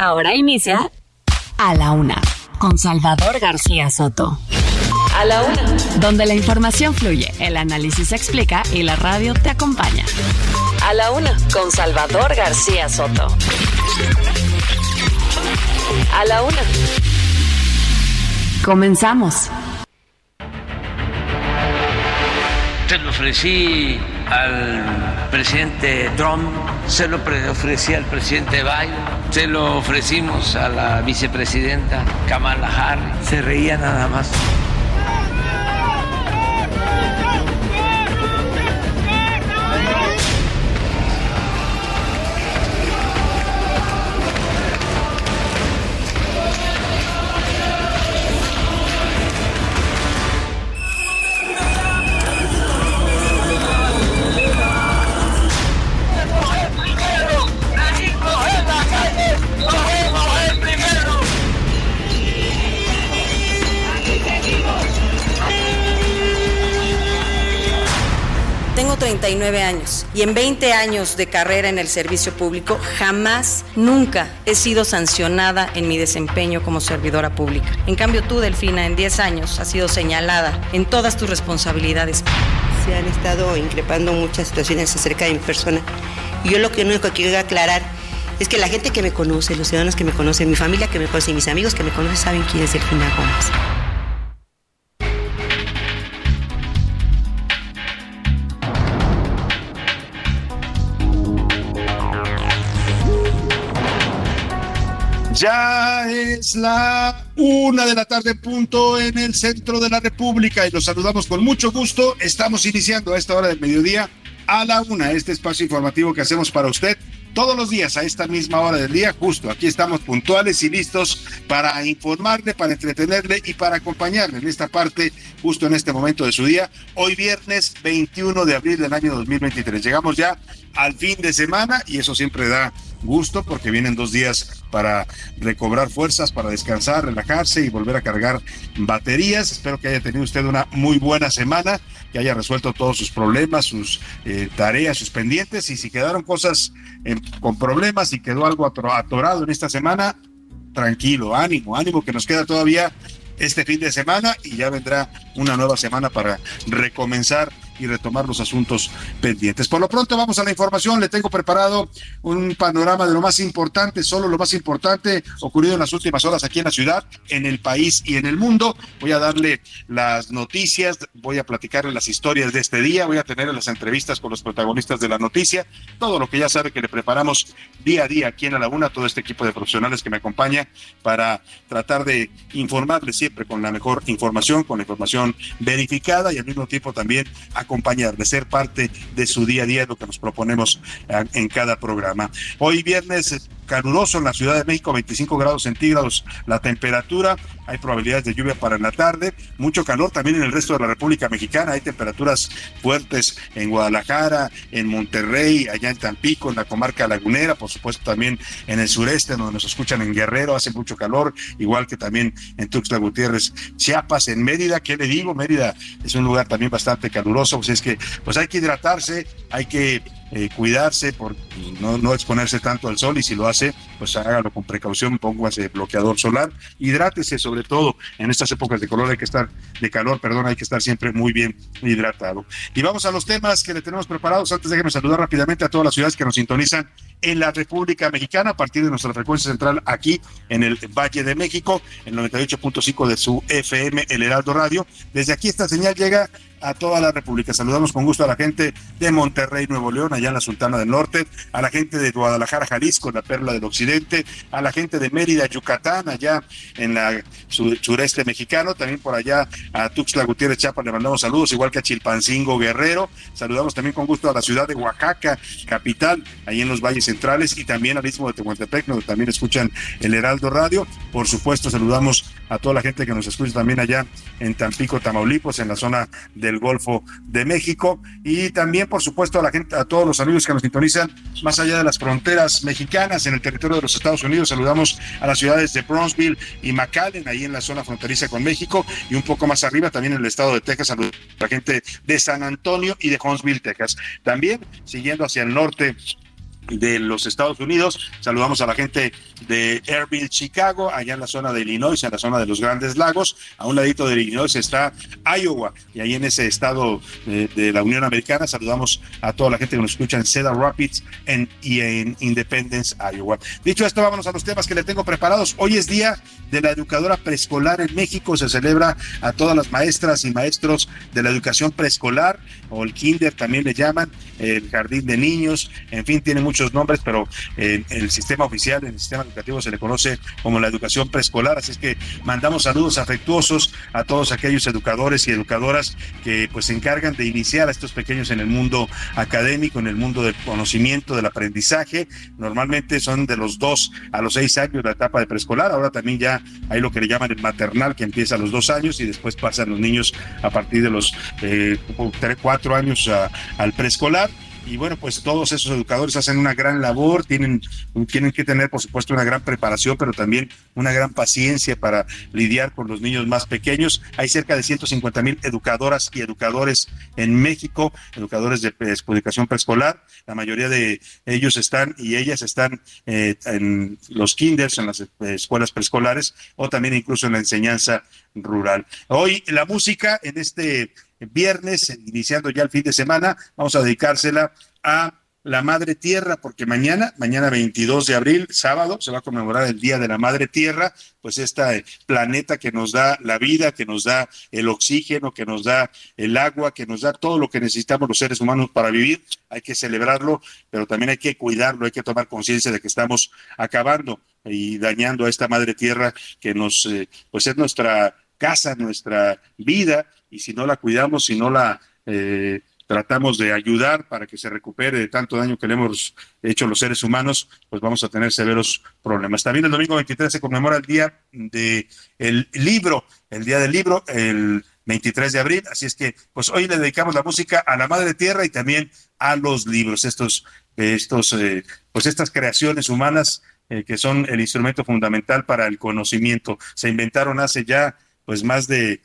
Ahora inicia A la Una con Salvador García Soto. A la Una. Donde la información fluye, el análisis se explica y la radio te acompaña. A la Una con Salvador García Soto. A la Una. Comenzamos. Se lo ofrecí al presidente Trump, se lo ofrecí al presidente Biden, se lo ofrecimos a la vicepresidenta Kamala Harris. Se reía nada más. 39 años y en 20 años de carrera en el servicio público jamás, nunca he sido sancionada en mi desempeño como servidora pública. En cambio tú, Delfina, en 10 años has sido señalada en todas tus responsabilidades. Se han estado increpando muchas situaciones acerca de mi persona. Y yo lo que único que quiero aclarar es que la gente que me conoce, los ciudadanos que me conocen, mi familia que me conoce mis amigos que me conocen saben quién es Delfina Gómez. Ya es la una de la tarde punto en el centro de la República y los saludamos con mucho gusto. Estamos iniciando a esta hora del mediodía a la una este espacio informativo que hacemos para usted todos los días a esta misma hora del día, justo aquí estamos puntuales y listos para informarle, para entretenerle y para acompañarle en esta parte, justo en este momento de su día, hoy viernes 21 de abril del año 2023. Llegamos ya al fin de semana y eso siempre da gusto porque vienen dos días para recobrar fuerzas, para descansar, relajarse y volver a cargar baterías. Espero que haya tenido usted una muy buena semana, que haya resuelto todos sus problemas, sus eh, tareas, sus pendientes y si quedaron cosas eh, con problemas y quedó algo atorado en esta semana, tranquilo, ánimo, ánimo que nos queda todavía este fin de semana y ya vendrá una nueva semana para recomenzar y retomar los asuntos pendientes. Por lo pronto vamos a la información, le tengo preparado un panorama de lo más importante, solo lo más importante ocurrido en las últimas horas aquí en la ciudad, en el país y en el mundo. Voy a darle las noticias, voy a platicarle las historias de este día, voy a tener las entrevistas con los protagonistas de la noticia, todo lo que ya sabe que le preparamos día a día aquí en la Laguna, todo este equipo de profesionales que me acompaña para tratar de informarle siempre con la mejor información, con la información verificada y al mismo tiempo también acompañarle, ser parte de su día a día, lo que nos proponemos eh, en cada programa. Hoy viernes caluroso en la Ciudad de México, 25 grados centígrados la temperatura, hay probabilidades de lluvia para en la tarde, mucho calor también en el resto de la República Mexicana, hay temperaturas fuertes en Guadalajara, en Monterrey, allá en Tampico, en la comarca lagunera, por supuesto también en el sureste, donde nos escuchan en Guerrero, hace mucho calor, igual que también en Tuxtla Gutiérrez, Chiapas, en Mérida, ¿qué le digo? Mérida es un lugar también bastante caluroso, pues es que pues hay que hidratarse, hay que eh, cuidarse por no, no exponerse tanto al sol y si lo hace, pues hágalo con precaución, póngase bloqueador solar, hidrátese sobre todo en estas épocas de calor hay que estar de calor, perdón, hay que estar siempre muy bien hidratado. Y vamos a los temas que le tenemos preparados. Antes déjeme saludar rápidamente a todas las ciudades que nos sintonizan en la República Mexicana a partir de nuestra frecuencia central aquí en el Valle de México, el 98.5 de su FM, el Heraldo Radio. Desde aquí esta señal llega a toda la República. Saludamos con gusto a la gente de Monterrey, Nuevo León, allá en la Sultana del Norte, a la gente de Guadalajara, Jalisco, la Perla del Occidente, a la gente de Mérida, Yucatán, allá en la sureste mexicano, también por allá a Tuxtla Gutiérrez Chapa le mandamos saludos, igual que a Chilpancingo Guerrero. Saludamos también con gusto a la ciudad de Oaxaca, capital, ahí en los valles centrales, y también al istmo de Tehuantepec, donde también escuchan el Heraldo Radio. Por supuesto, saludamos a toda la gente que nos escucha también allá en Tampico, Tamaulipas, en la zona del Golfo de México, y también, por supuesto, a la gente, a todos los amigos que nos sintonizan más allá de las fronteras mexicanas, en el territorio de los Estados Unidos. Saludamos a las ciudades de Bronzeville y McAllen, ahí en la zona fronteriza con México, y un poco más arriba también en el estado de Texas. A la gente de San Antonio y de Huntsville, Texas. También, siguiendo hacia el norte de los Estados Unidos. Saludamos a la gente de Airville, Chicago, allá en la zona de Illinois, en la zona de los Grandes Lagos. A un ladito de Illinois está Iowa, y ahí en ese estado de, la Unión Americana saludamos a toda la gente que nos escucha en Cedar Rapids y en Independence, Iowa. Dicho esto, vámonos a los temas que le tengo preparados. Hoy es día de la educadora preescolar en México. Se celebra a todas las maestras y maestros de la educación preescolar, o el kinder también le llaman, el jardín de niños, en fin, tiene muchos nombres, pero en el sistema oficial, en el sistema educativo se le conoce como la educación preescolar. Así es que mandamos saludos afectuosos a todos aquellos educadores y educadoras que pues se encargan de iniciar a estos pequeños en el mundo académico, en el mundo del conocimiento, del aprendizaje. Normalmente son de los dos a los seis años la etapa de preescolar. Ahora también ya hay lo que le llaman el maternal, que empieza a los dos años y después pasan los niños a partir de los eh, cuatro años al preescolar y bueno, pues todos esos educadores hacen una gran labor, tienen, tienen que tener por supuesto una gran preparación, pero también una gran paciencia para lidiar con los niños más pequeños. Hay cerca de 150 mil educadoras y educadores en México, educadores de educación preescolar. La mayoría de ellos están y ellas están eh, en los kinders, en las escuelas preescolares o también incluso en la enseñanza rural. Hoy la música en este viernes, iniciando ya el fin de semana, vamos a dedicársela a la Madre Tierra, porque mañana, mañana 22 de abril, sábado, se va a conmemorar el Día de la Madre Tierra, pues este planeta que nos da la vida, que nos da el oxígeno, que nos da el agua, que nos da todo lo que necesitamos los seres humanos para vivir, hay que celebrarlo, pero también hay que cuidarlo, hay que tomar conciencia de que estamos acabando y dañando a esta Madre Tierra que nos, eh, pues es nuestra casa, nuestra vida, y si no la cuidamos, si no la eh, tratamos de ayudar para que se recupere de tanto daño que le hemos hecho los seres humanos, pues vamos a tener severos problemas. También el domingo 23 se conmemora el día del el libro, el día del libro, el 23 de abril, así es que pues hoy le dedicamos la música a la madre tierra y también a los libros, estos, estos, eh, pues estas creaciones humanas eh, que son el instrumento fundamental para el conocimiento. Se inventaron hace ya pues más de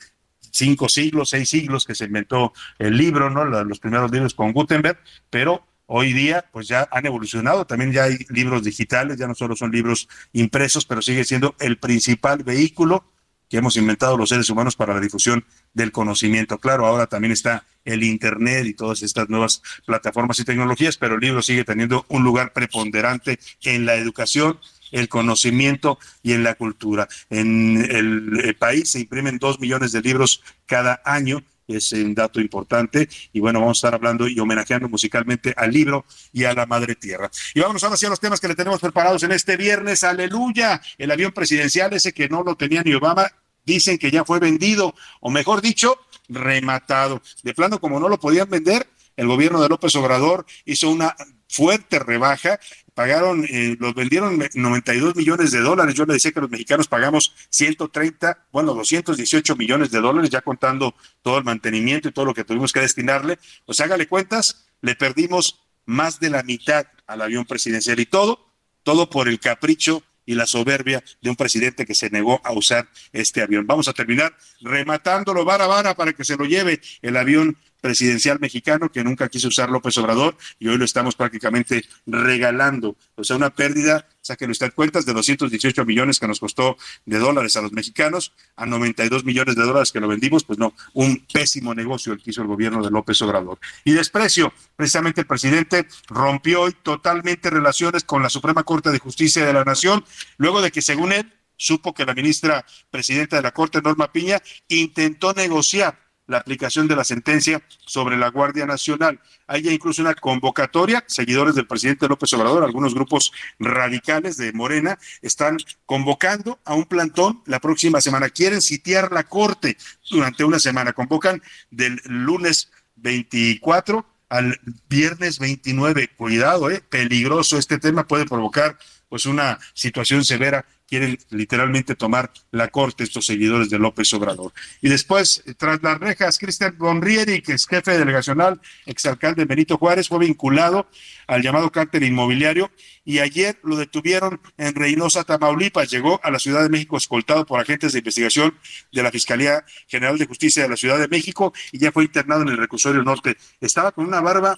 cinco siglos, seis siglos que se inventó el libro, ¿no? Los primeros libros con Gutenberg, pero hoy día pues ya han evolucionado, también ya hay libros digitales, ya no solo son libros impresos, pero sigue siendo el principal vehículo que hemos inventado los seres humanos para la difusión del conocimiento. Claro, ahora también está el Internet y todas estas nuevas plataformas y tecnologías, pero el libro sigue teniendo un lugar preponderante en la educación el conocimiento y en la cultura. En el, país se imprimen dos millones de libros cada año es un dato importante. Y bueno, vamos a estar hablando y homenajeando musicalmente al libro y a la madre tierra. Y vamos ahora hacia los temas que le tenemos preparados en este viernes. Aleluya. El avión presidencial, ese que no lo tenía ni Obama, dicen que ya fue vendido, o mejor dicho, rematado. De plano, como no lo podían vender, el gobierno de López Obrador hizo una fuerte rebaja pagaron, eh, los vendieron 92 millones de dólares. Yo le decía que los mexicanos pagamos 130, bueno, 218 millones de dólares, ya contando todo el mantenimiento y todo lo que tuvimos que destinarle. Pues hágale cuentas, le perdimos más de la mitad al avión presidencial y todo, todo por el capricho y la soberbia de un presidente que se negó a usar este avión. Vamos a terminar rematándolo vara vara para que se lo lleve el avión presidencial mexicano que nunca quiso usar López Obrador y hoy lo estamos prácticamente regalando. O sea, una pérdida, sáquenlo usted cuentas, de 218 millones que nos costó de dólares a los mexicanos a 92 millones de dólares que lo vendimos, pues no, un pésimo negocio el que hizo el gobierno de López Obrador. Y desprecio, precisamente el presidente rompió hoy totalmente relaciones con la Suprema Corte de Justicia de la Nación, luego de que según él supo que la ministra presidenta de la Corte, Norma Piña, intentó negociar la aplicación de la sentencia sobre la Guardia Nacional. Hay ya incluso una convocatoria, seguidores del presidente López Obrador, algunos grupos radicales de Morena están convocando a un plantón la próxima semana. Quieren sitiar la Corte durante una semana. Convocan del lunes 24 al viernes 29. Cuidado, eh, peligroso. Este tema puede provocar pues una situación severa quieren literalmente tomar la corte estos seguidores de López Obrador. Y después, tras las rejas, Cristian Bonrieri, que es jefe delegacional, exalcalde Benito Juárez, fue vinculado al llamado cártel inmobiliario y ayer lo detuvieron en Reynosa, Tamaulipas. Llegó a la Ciudad de México escoltado por agentes de investigación de la Fiscalía General de Justicia de la Ciudad de México y ya fue internado en el reclusorio norte. Estaba con una barba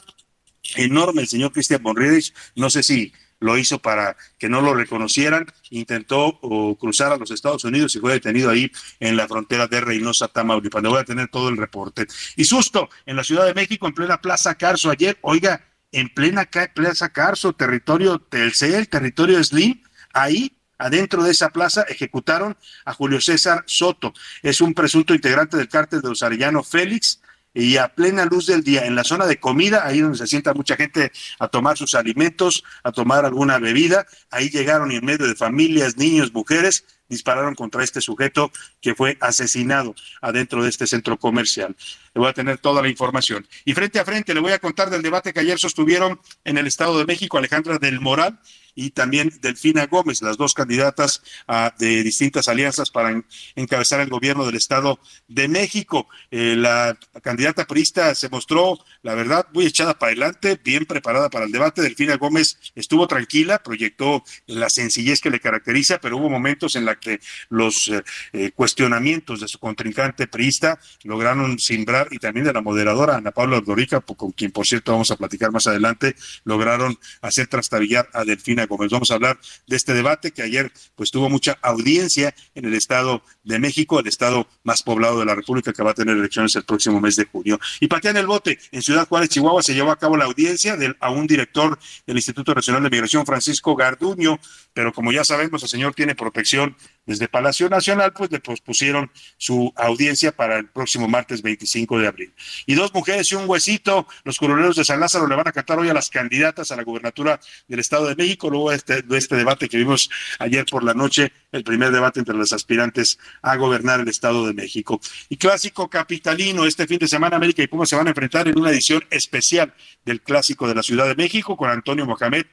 enorme el señor Cristian Bonrieri, no sé si lo hizo para que no lo reconocieran, intentó cruzar a los Estados Unidos y fue detenido ahí en la frontera de Reynosa, Tamaulipas. Le voy a tener todo el reporte. Y susto, en la Ciudad de México, en plena Plaza Carso, ayer, oiga, en plena Plaza Carso, territorio Telcel, territorio Slim, ahí adentro de esa plaza ejecutaron a Julio César Soto. Es un presunto integrante del cártel de los Arellano Félix, y a plena luz del día en la zona de comida, ahí donde se sienta mucha gente a tomar sus alimentos, a tomar alguna bebida, ahí llegaron y en medio de familias, niños, mujeres, dispararon contra este sujeto que fue asesinado adentro de este centro comercial. Le voy a tener toda la información. Y frente a frente le voy a contar del debate que ayer sostuvieron en el Estado de México Alejandra del Moral y también Delfina Gómez, las dos candidatas ah, de distintas alianzas para encabezar el gobierno del Estado de México. Eh, la candidata priista se mostró, la verdad, muy echada para adelante, bien preparada para el debate. Delfina Gómez estuvo tranquila, proyectó la sencillez que le caracteriza, pero hubo momentos en la que los eh, eh, cuestionamientos de su contrincante priista lograron simbrar, y también de la moderadora Ana Paula Dorica, con quien por cierto vamos a platicar más adelante, lograron hacer trastabillar a Delfina Vamos a hablar de este debate que ayer pues tuvo mucha audiencia en el Estado de México, el estado más poblado de la República que va a tener elecciones el próximo mes de junio. Y patean el bote. En Ciudad Juárez, Chihuahua, se llevó a cabo la audiencia del, a un director del Instituto Nacional de Migración, Francisco Garduño, pero como ya sabemos, el señor tiene protección desde Palacio Nacional, pues le pospusieron su audiencia para el próximo martes 25 de abril. Y dos mujeres y un huesito, los coroneros de San Lázaro le van a cantar hoy a las candidatas a la gubernatura del Estado de México, este, de este debate que vimos ayer por la noche, el primer debate entre los aspirantes a gobernar el Estado de México. Y clásico capitalino, este fin de semana América y Pumas se van a enfrentar en una edición especial del clásico de la Ciudad de México con Antonio Mohamed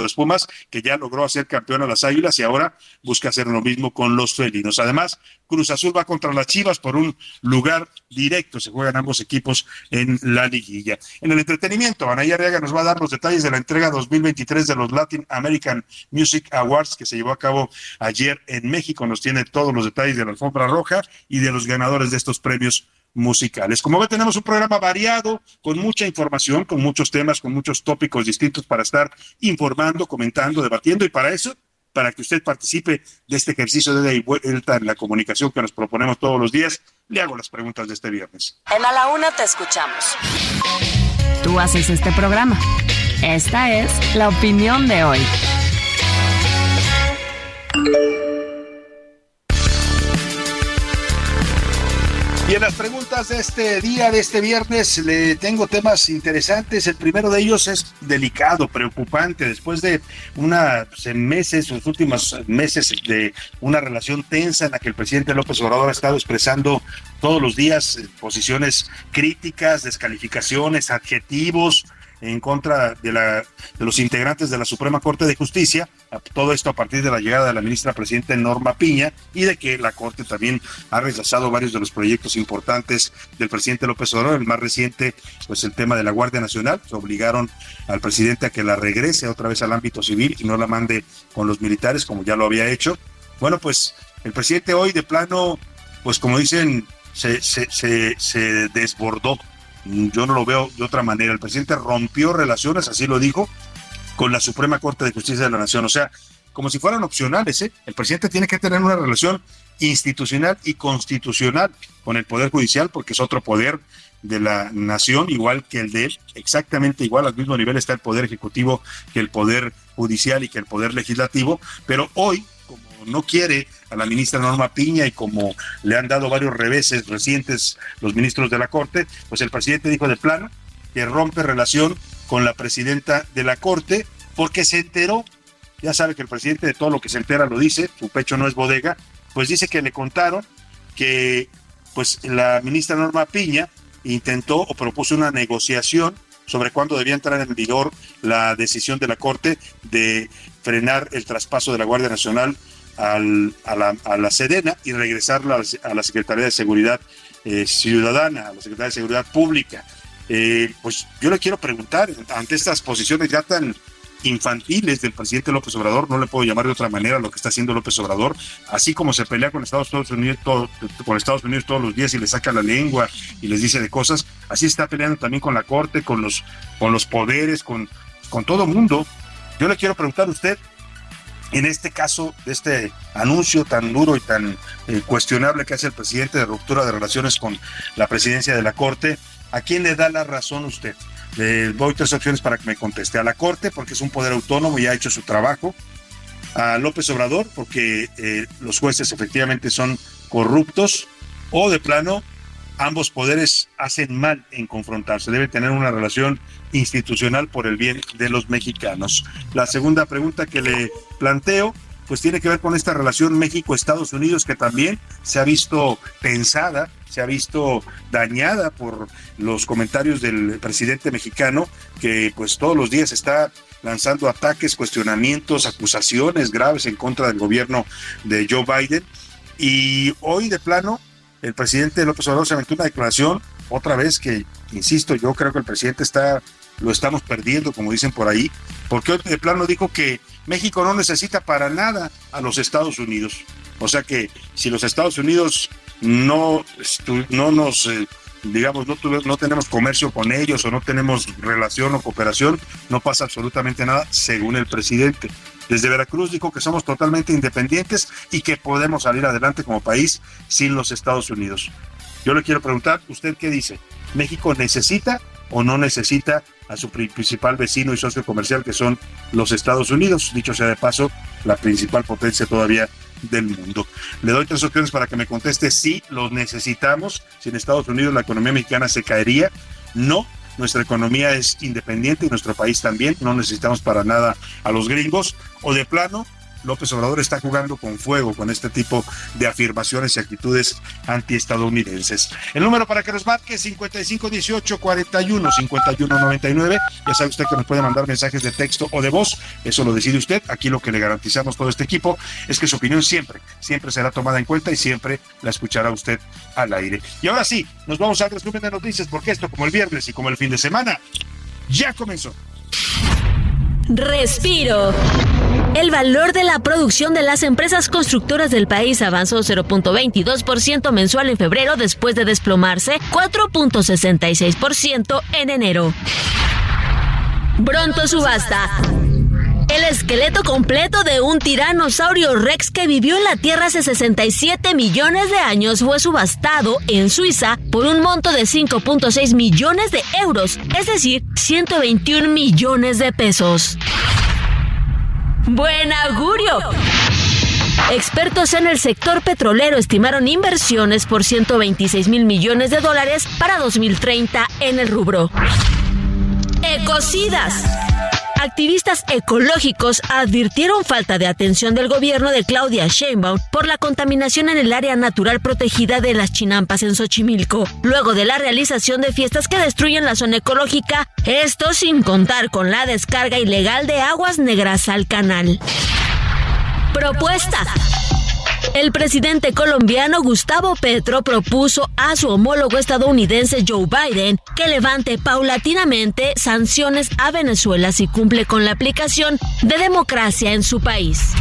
los Pumas, que ya logró hacer campeón a las Águilas y ahora busca hacer lo mismo con los felinos. Además, Cruz Azul va contra las Chivas por un lugar directo. Se juegan ambos equipos en la liguilla. En el entretenimiento, Anaya Arriaga nos va a dar los detalles de la entrega 2023 de los Latin American Music Awards que se llevó a cabo ayer en México. Nos tiene todos los detalles de la alfombra roja y de los ganadores de estos premios musicales. Como ve, tenemos un programa variado, con mucha información, con muchos temas, con muchos tópicos distintos para estar informando, comentando, debatiendo y para eso, para que usted participe de este ejercicio de vuelta en la comunicación que nos proponemos todos los días, le hago las preguntas de este viernes. En A la Una te escuchamos. Tú haces este programa. Esta es la opinión de hoy. Y en las preguntas de este día, de este viernes, le tengo temas interesantes. El primero de ellos es delicado, preocupante. Después de unos meses, los últimos meses de una relación tensa en la que el presidente López Obrador ha estado expresando todos los días eh, posiciones críticas, descalificaciones, adjetivos, en contra de, la, de los integrantes de la Suprema Corte de Justicia, todo esto a partir de la llegada de la ministra presidenta Norma Piña y de que la Corte también ha rechazado varios de los proyectos importantes del presidente López Obrador, el más reciente, pues el tema de la Guardia Nacional, que obligaron al presidente a que la regrese otra vez al ámbito civil y no la mande con los militares como ya lo había hecho. Bueno, pues el presidente hoy de plano, pues como dicen, se, se, desbordó yo no lo veo de otra manera. El presidente rompió relaciones, así lo dijo, con la Suprema Corte de Justicia de la Nación. O sea, como si fueran opcionales. ¿eh? El presidente tiene que tener una relación institucional y constitucional con el Poder Judicial porque es otro poder de la nación, igual que el de él, exactamente igual, al mismo nivel está el Poder Ejecutivo que el Poder Judicial y que el Poder Legislativo, pero hoy, como no quiere a la ministra Norma Piña y como le han dado varios reveses recientes los ministros de la Corte, pues el presidente dijo de plano que rompe relación con la presidenta de la Corte porque se enteró, ya sabe que el presidente de todo lo que se entera lo dice, su pecho no es bodega, pues dice que le contaron que pues la ministra Norma Piña intentó o propuso una negociación sobre cuándo debía entrar en vigor la decisión de la Corte de frenar el traspaso de la Guardia Nacional al, a, la, a, Sedena y regresarla a la Secretaría de Seguridad eh, Ciudadana, a la Secretaría de Seguridad Pública. Eh, pues yo le quiero preguntar, ante estas posiciones ya tan infantiles del presidente López Obrador, no le puedo llamar de otra manera lo que está haciendo López Obrador, así como se pelea con Estados Unidos, todo, con Estados Unidos todos los días y le saca la lengua y les dice de cosas, así está peleando también con la Corte, con los, con los poderes, con, con todo mundo. Yo le quiero preguntar a usted, en este caso, este anuncio tan duro y tan eh, cuestionable que hace el presidente de ruptura de relaciones con la presidencia de la Corte, ¿a quién le da la razón usted? Le doy tres opciones para que me conteste. A la Corte, porque es un poder autónomo y ha hecho su trabajo. A López Obrador, porque eh, los jueces efectivamente son corruptos. O de plano, ambos poderes hacen mal en confrontarse. Debe tener una relación institucional por el bien de los mexicanos. La segunda pregunta que le planteo, pues tiene que ver con esta relación México-Estados Unidos que también se ha visto pensada se ha visto dañada por los comentarios del presidente mexicano que pues todos los días está lanzando ataques, cuestionamientos, acusaciones graves en contra del gobierno de Joe Biden. Y hoy de plano, el presidente López Obrador se aventó una declaración, otra vez que, insisto, yo creo que el presidente está, lo estamos perdiendo, como dicen por ahí, porque hoy de plano dijo que México no necesita para nada a los Estados Unidos. O sea que si los Estados Unidos no, no nos, eh, digamos, no, tenemos comercio con ellos o no tenemos relación o cooperación, no pasa absolutamente nada, según el presidente. Desde Veracruz dijo que somos totalmente independientes y que podemos salir adelante como país sin los Estados Unidos. Yo le quiero preguntar, ¿usted qué dice? ¿México necesita o no necesita a su principal vecino y socio comercial que son los Estados Unidos? Dicho sea de paso, la principal potencia todavía del mundo. Le doy tres opciones para que me conteste si los necesitamos. Si en Estados Unidos la economía mexicana se caería, no. Nuestra economía es independiente y nuestro país también. No necesitamos para nada a los gringos. O de plano, López Obrador está jugando con fuego con este tipo de afirmaciones y actitudes antiestadounidenses. El número para que nos marque 5518 41 5199. Ya sabe usted que nos puede mandar mensajes de texto o de voz. Eso lo decide usted. Aquí lo que le garantizamos todo este equipo es que su opinión siempre, siempre será tomada en cuenta y siempre la escuchará usted al aire. Y ahora sí, nos vamos al resumen de noticias porque esto, como el viernes y como el fin de semana, ya comenzó. Respiro. El valor de la producción de las empresas constructoras del país avanzó 0.22% mensual en febrero después de desplomarse 4.66% en enero. Bronto subasta. El esqueleto completo de un tiranosaurio rex que vivió en la Tierra hace 67 millones de años fue subastado en Suiza por un monto de 5.6 millones de euros, es decir, 121 millones de pesos. ¡Buen augurio! Expertos en el sector petrolero estimaron inversiones por 126 mil millones de dólares para 2030 en el rubro. Ecocidas. Activistas ecológicos advirtieron falta de atención del gobierno de Claudia Sheinbaum por la contaminación en el área natural protegida de las chinampas en Xochimilco, luego de la realización de fiestas que destruyen la zona ecológica, esto sin contar con la descarga ilegal de aguas negras al canal. Propuesta. El presidente colombiano Gustavo Petro propuso a su homólogo estadounidense Joe Biden que levante paulatinamente sanciones a Venezuela si cumple con la aplicación de democracia en su país.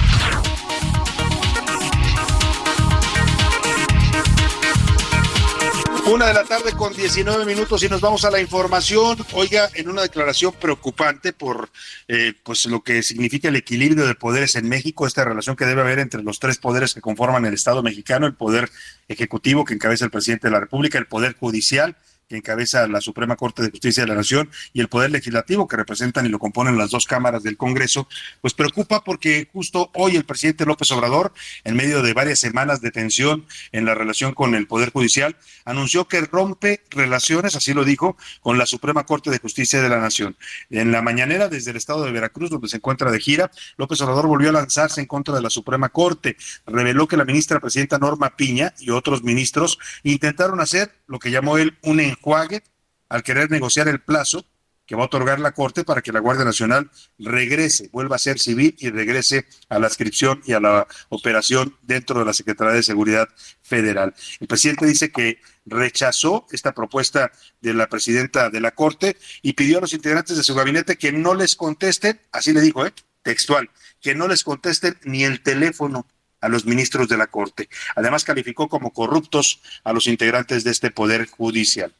Una de la tarde con 19 minutos y nos vamos a la información. Oiga, en una declaración preocupante por eh, pues lo que significa el equilibrio de poderes en México, esta relación que debe haber entre los tres poderes que conforman el Estado mexicano, el poder ejecutivo que encabeza el presidente de la República, el poder judicial que encabeza la Suprema Corte de Justicia de la Nación, y el Poder Legislativo, que representan y lo componen las dos cámaras del Congreso, pues preocupa porque justo hoy el presidente López Obrador, en medio de varias semanas de tensión en la relación con el Poder Judicial, anunció que rompe relaciones, así lo dijo, con la Suprema Corte de Justicia de la Nación. En la mañanera, desde el estado de Veracruz, donde se encuentra de gira, López Obrador volvió a lanzarse en contra de la Suprema Corte. Reveló que la ministra presidenta Norma Piña y otros ministros intentaron hacer lo que llamó él un enjuague al querer negociar el plazo que va a otorgar la Corte para que la Guardia Nacional regrese, vuelva a ser civil y regrese a la inscripción y a la operación dentro de la Secretaría de Seguridad Federal. El presidente dice que rechazó esta propuesta de la presidenta de la Corte y pidió a los integrantes de su gabinete que no les contesten, así le dijo, ¿eh? textual, que no les contesten ni el teléfono a los ministros de la Corte. Además, calificó como corruptos a los integrantes de este Poder Judicial.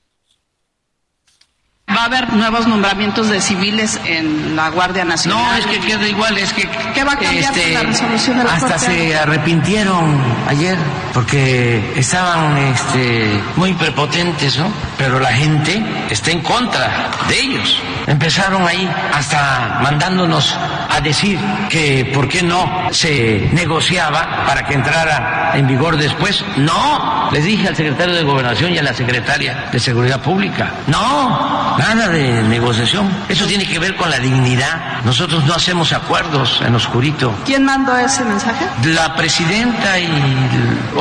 ¿Va a haber nuevos nombramientos de civiles en la Guardia Nacional? No, es que queda igual, es que... ¿Qué va a cambiar este, la resolución de la Hasta se arrepintieron ayer porque estaban este, muy prepotentes, ¿no? Pero la gente está en contra de ellos. Empezaron ahí hasta mandándonos a decir que por qué no se negociaba para que entrara en vigor después. No, les dije al secretario de Gobernación y a la secretaria de Seguridad Pública. No, Nada de negociación. Eso tiene que ver con la dignidad. Nosotros no hacemos acuerdos en oscurito. ¿Quién mandó ese mensaje? La presidenta y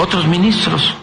otros ministros.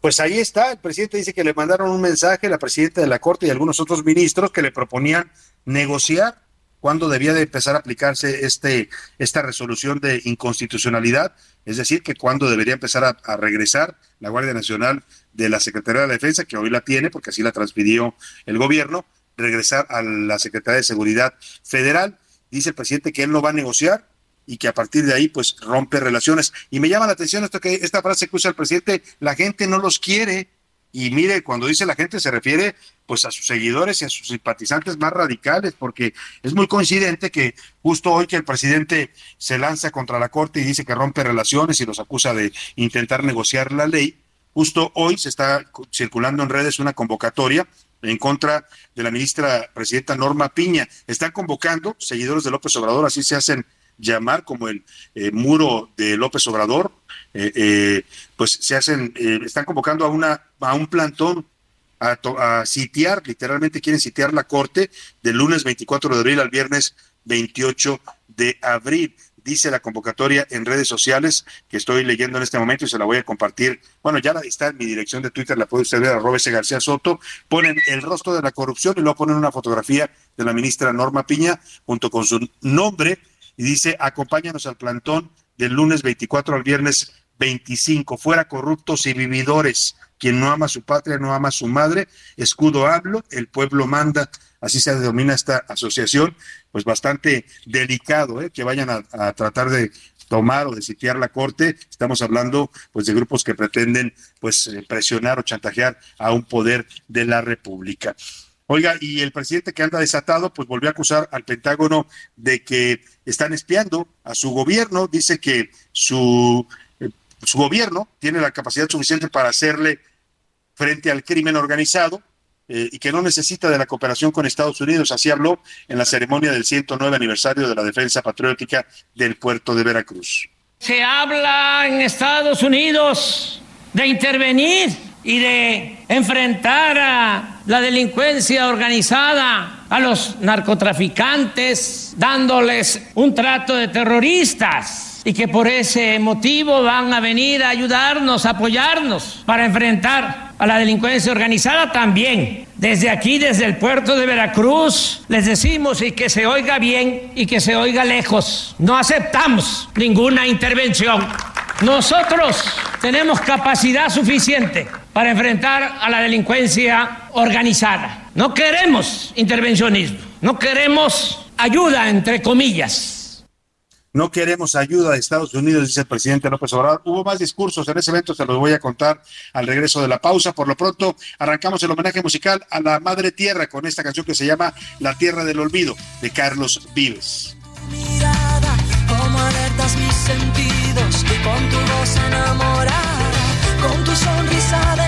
Pues ahí está, el presidente dice que le mandaron un mensaje, la presidenta de la Corte y algunos otros ministros que le proponían negociar cuándo debía de empezar a aplicarse este, esta resolución de inconstitucionalidad, es decir, que cuándo debería empezar a, a regresar la Guardia Nacional de la Secretaría de la Defensa, que hoy la tiene porque así la transfirió el gobierno, regresar a la Secretaría de Seguridad Federal. Dice el presidente que él no va a negociar y que a partir de ahí pues rompe relaciones. Y me llama la atención esto que esta frase que usa el presidente, la gente no los quiere. Y mire, cuando dice la gente se refiere pues a sus seguidores y a sus simpatizantes más radicales, porque es muy coincidente que justo hoy que el presidente se lanza contra la Corte y dice que rompe relaciones y los acusa de intentar negociar la ley, Justo hoy se está circulando en redes una convocatoria en contra de la ministra presidenta Norma Piña. Están convocando seguidores de López Obrador, así se hacen llamar como el eh, muro de López Obrador, eh, eh, pues se hacen, están convocando a una a un plantón a, a, sitiar, literalmente quieren sitiar la corte del lunes 24 de abril al viernes 28 de abril dice la convocatoria en redes sociales que estoy leyendo en este momento y se la voy a compartir. Bueno, ya está en mi dirección de Twitter, la puede usted ver, arroba ese García Soto. Ponen el rostro de la corrupción y luego ponen una fotografía de la ministra Norma Piña junto con su nombre y dice, acompáñanos al plantón del lunes 24 al viernes 25. Fuera corruptos y vividores. Quien no ama a su patria no ama a su madre. Escudo hablo, el pueblo manda así se denomina esta asociación, pues bastante delicado, ¿eh? que vayan a, tratar de tomar o de sitiar la corte. Estamos hablando pues de grupos que pretenden pues eh, presionar o chantajear a un poder de la República. Oiga, y el presidente que anda desatado, pues volvió a acusar al Pentágono de que están espiando a su gobierno. Dice que su, eh, su gobierno tiene la capacidad suficiente para hacerle frente al crimen organizado eh, y que no necesita de la cooperación con Estados Unidos. Así habló en la ceremonia del 109 aniversario de la defensa patriótica del puerto de Veracruz. Se habla en Estados Unidos de intervenir y de enfrentar a la delincuencia organizada, a los narcotraficantes, dándoles un trato de terroristas y que por ese motivo van a venir a ayudarnos, a apoyarnos para enfrentar a la delincuencia organizada también. Desde aquí, desde el puerto de Veracruz, les decimos y que se oiga bien y que se oiga lejos. No aceptamos ninguna intervención. Nosotros tenemos capacidad suficiente para enfrentar a la delincuencia organizada. No queremos intervencionismo, no queremos ayuda, entre comillas. No queremos ayuda de Estados Unidos, dice el presidente López Obrador. Hubo más discursos en ese evento, se los voy a contar al regreso de la pausa. Por lo pronto, arrancamos el homenaje musical a la Madre Tierra con esta canción que se llama La Tierra del Olvido, de Carlos Vives. Mirada, como alertas mis sentidos, con tu voz enamorada, con tu sonrisa de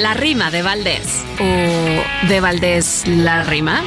La rima de Valdés. ¿O de Valdés la rima?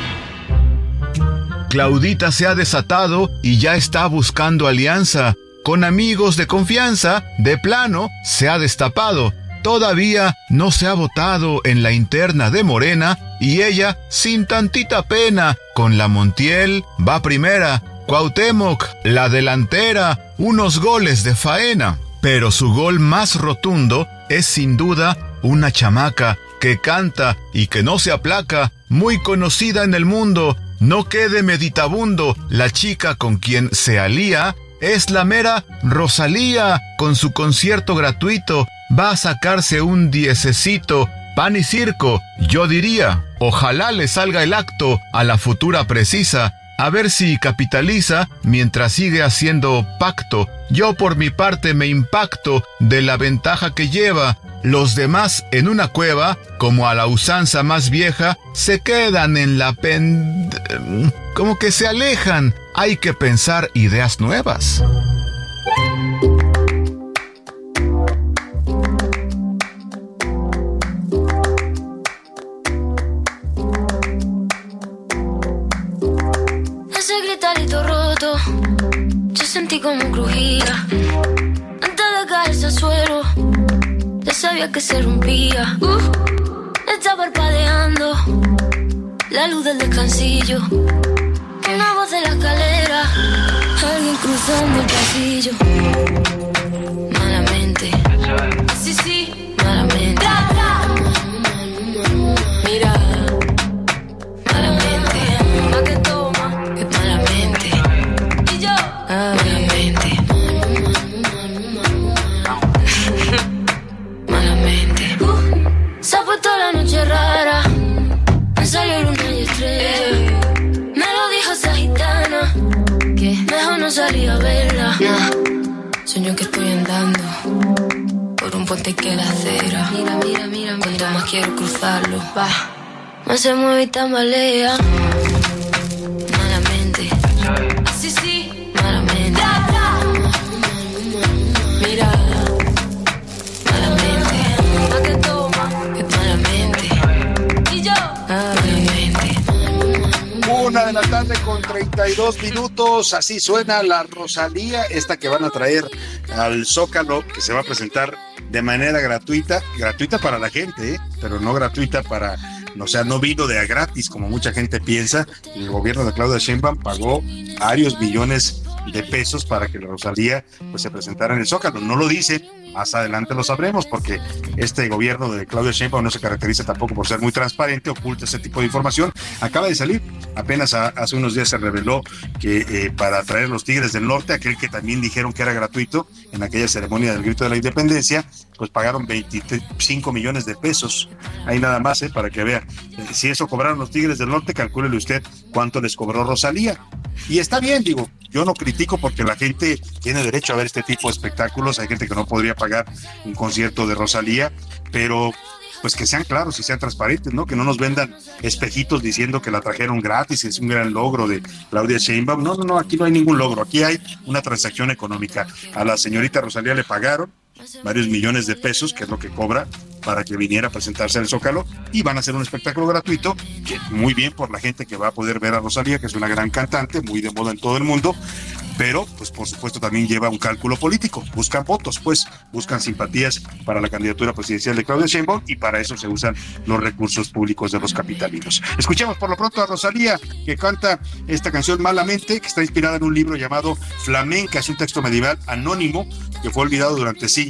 Claudita se ha desatado y ya está buscando alianza. Con amigos de confianza, de plano, se ha destapado. Todavía no se ha votado en la interna de Morena y ella, sin tantita pena, con la Montiel, va primera. Cuauhtémoc, la delantera, unos goles de faena. Pero su gol más rotundo es sin duda una chamaca que canta y que no se aplaca, muy conocida en el mundo. No quede meditabundo la chica con quien se alía es la mera Rosalía. Con su concierto gratuito va a sacarse un diececito. Pan y circo, yo diría. Ojalá le salga el acto a la futura precisa. A ver si capitaliza mientras sigue haciendo pacto. Yo por mi parte me impacto de la ventaja que lleva. Los demás en una cueva, como a la usanza más vieja, se quedan en la pen... como que se alejan. Hay que pensar ideas nuevas. Ese gritarito roto, yo sentí como crujía. Antes de caerse al suelo, sabía que se rompía. Uh, está parpadeando la luz del descansillo. Una voz de la escalera, alguien cruzando el pasillo. No salía a verla. Nah, Sueño que estoy andando por un puente que la acera. Mira, mira, mira, Cuanto más quiero cruzarlo, va. Más se mueve y tambalea. De la tarde con 32 minutos, así suena la Rosalía, esta que van a traer al Zócalo, que se va a presentar de manera gratuita, gratuita para la gente, ¿eh? pero no gratuita para, o sea, no vino de a gratis como mucha gente piensa. El gobierno de Claudia Sheinbaum pagó varios millones de pesos para que Rosalía pues, se presentara en el Zócalo. No lo dice, más adelante lo sabremos, porque este gobierno de Claudia Sheinbaum no se caracteriza tampoco por ser muy transparente, oculta ese tipo de información. Acaba de salir, apenas hace unos días se reveló que eh, para traer los Tigres del Norte, aquel que también dijeron que era gratuito en aquella ceremonia del grito de la independencia, pues pagaron 25 millones de pesos. Ahí nada más, eh, para que vea. Eh, si eso cobraron los Tigres del Norte, calcúlele usted cuánto les cobró Rosalía. Y está bien, digo, yo no critico porque la gente tiene derecho a ver este tipo de espectáculos. Hay gente que no podría pagar un concierto de Rosalía, pero pues que sean claros y sean transparentes, ¿no? Que no nos vendan espejitos diciendo que la trajeron gratis, es un gran logro de Claudia Sheinbaum. No, no, no, aquí no hay ningún logro, aquí hay una transacción económica. A la señorita Rosalía le pagaron varios millones de pesos, que es lo que cobra para que viniera a presentarse en el Zócalo y van a hacer un espectáculo gratuito, que muy bien por la gente que va a poder ver a Rosalía, que es una gran cantante, muy de moda en todo el mundo, pero pues por supuesto también lleva un cálculo político, buscan votos, pues buscan simpatías para la candidatura presidencial de Claudia Sheinbaum y para eso se usan los recursos públicos de los capitalinos. Escuchemos por lo pronto a Rosalía que canta esta canción Malamente, que está inspirada en un libro llamado Flamenca, es un texto medieval anónimo que fue olvidado durante siglos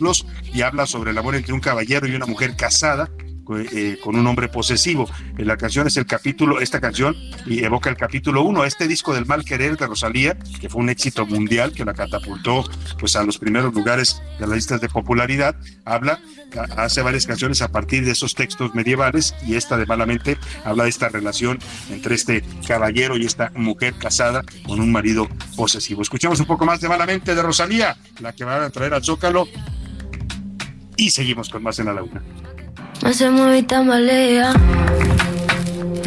y habla sobre el amor entre un caballero y una mujer casada eh, con un hombre posesivo. La canción es el capítulo, esta canción evoca el capítulo 1, este disco del mal querer de Rosalía, que fue un éxito mundial que la catapultó pues a los primeros lugares de las listas de popularidad, habla, hace varias canciones a partir de esos textos medievales y esta de Malamente habla de esta relación entre este caballero y esta mujer casada con un marido posesivo. Escuchemos un poco más de Malamente de Rosalía, la que va a traer al Zócalo y seguimos con más en la laguna. No se mueve y tambalea.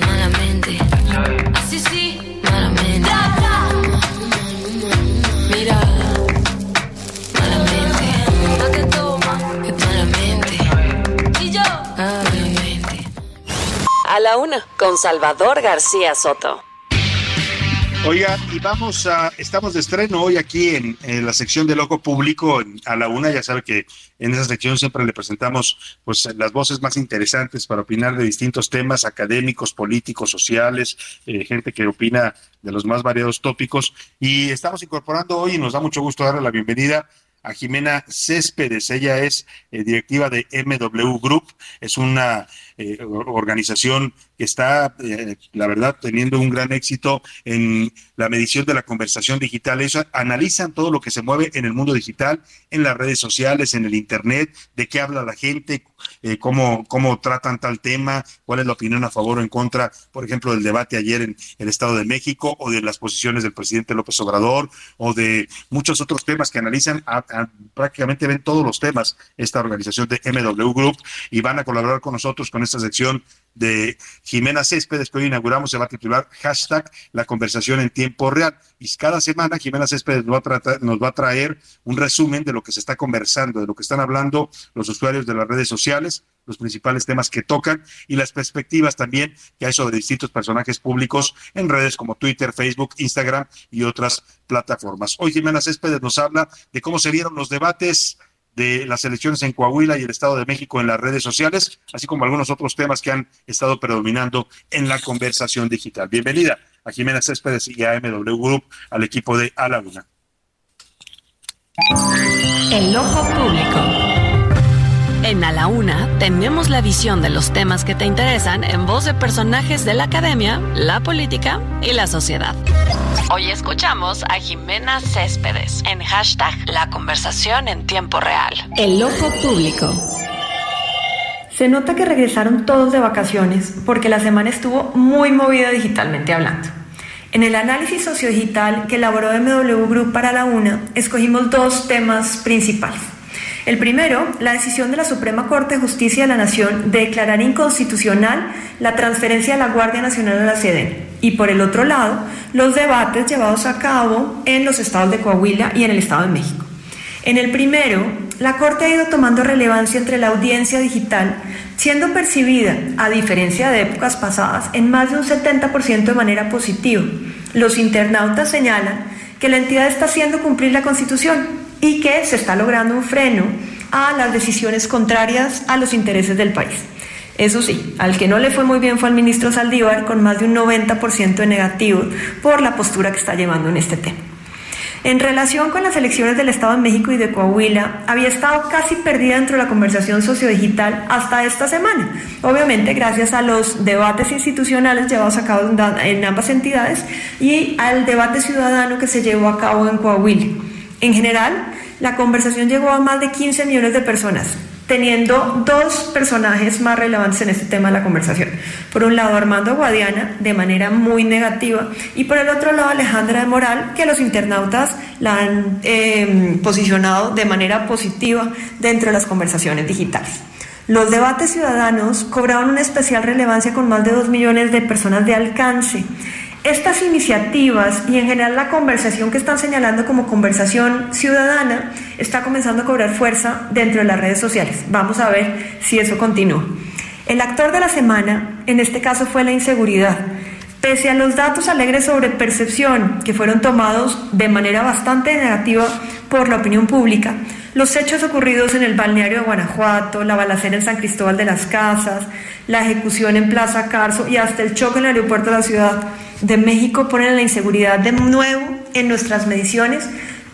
Malamente. Así sí. Malamente. Mira. Malamente. Lo que toma. Es malamente. Y yo. Malamente. A la una, con Salvador García Soto. Oiga, y vamos a, estamos de estreno hoy aquí en, la sección de Loco Público a la una. Ya sabe que en esa sección siempre le presentamos pues las voces más interesantes para opinar de distintos temas académicos, políticos, sociales, eh, gente que opina de los más variados tópicos. Y estamos incorporando hoy y nos da mucho gusto darle la bienvenida a Jimena Céspedes. Ella es eh, directiva de MW Group, es una eh, organización que está, eh, la verdad, teniendo un gran éxito en la medición de la conversación digital. Ellos analizan todo lo que se mueve en el mundo digital, en las redes sociales, en el Internet, de qué habla la gente, eh, cómo, cómo tratan tal tema, cuál es la opinión a favor o en contra, por ejemplo, del debate ayer en el Estado de México o de las posiciones del presidente López Obrador o de muchos otros temas que analizan, prácticamente ven todos los temas esta organización de MW Group y van a colaborar con nosotros con esta sección de Jimena Céspedes, que hoy inauguramos, se va a titular hashtag la conversación en tiempo real. Y cada semana Jimena Céspedes nos va, a tratar, nos va a traer un resumen de lo que se está conversando, de lo que están hablando los usuarios de las redes sociales, los principales temas que tocan y las perspectivas también que hay sobre distintos personajes públicos en redes como Twitter, Facebook, Instagram y otras plataformas. Hoy Jimena Céspedes nos habla de cómo se vieron los debates de las elecciones en Coahuila y el Estado de México en las redes sociales, así como algunos otros temas que han estado predominando en la conversación digital. Bienvenida a Jimena Céspedes y a MW Group, al equipo de A la. El ojo público. En A la Una tenemos la visión de los temas que te interesan en voz de personajes de la academia, la política y la sociedad. Hoy escuchamos a Jimena Céspedes en hashtag La conversación en tiempo real. El ojo público. Se nota que regresaron todos de vacaciones porque la semana estuvo muy movida digitalmente hablando. En el análisis sociodigital que elaboró MW Group para la UNA, escogimos dos temas principales. El primero, la decisión de la Suprema Corte de Justicia de la Nación de declarar inconstitucional la transferencia de la Guardia Nacional a la sede. Y por el otro lado, los debates llevados a cabo en los estados de Coahuila y en el Estado de México. En el primero, la Corte ha ido tomando relevancia entre la audiencia digital, siendo percibida, a diferencia de épocas pasadas, en más de un 70% de manera positiva. Los internautas señalan que la entidad está haciendo cumplir la Constitución y que se está logrando un freno a las decisiones contrarias a los intereses del país. Eso sí, al que no le fue muy bien fue al ministro Saldívar con más de un 90% de negativo por la postura que está llevando en este tema. En relación con las elecciones del Estado de México y de Coahuila, había estado casi perdida dentro de la conversación sociodigital hasta esta semana. Obviamente gracias a los debates institucionales llevados a cabo en ambas entidades y al debate ciudadano que se llevó a cabo en Coahuila. En general, la conversación llegó a más de 15 millones de personas, teniendo dos personajes más relevantes en este tema de la conversación. Por un lado, Armando Guadiana, de manera muy negativa, y por el otro lado, Alejandra de Moral, que los internautas la han em, posicionado de manera positiva dentro de las conversaciones digitales. Los debates ciudadanos cobraron una especial relevancia con más de 2 millones de personas de alcance estas iniciativas y en general la conversación que están señalando como conversación ciudadana está comenzando a cobrar fuerza dentro de las redes sociales. Vamos a ver si eso continúa. El actor de la semana, en este caso, fue la inseguridad. Pese a los datos alegres sobre percepción que fueron tomados de manera bastante negativa por la opinión pública, los hechos ocurridos en el balneario de Guanajuato, la balacera en San Cristóbal de las Casas, la ejecución en Plaza Carso y hasta el choque en el aeropuerto de la Ciudad de México ponen la inseguridad de nuevo en nuestras mediciones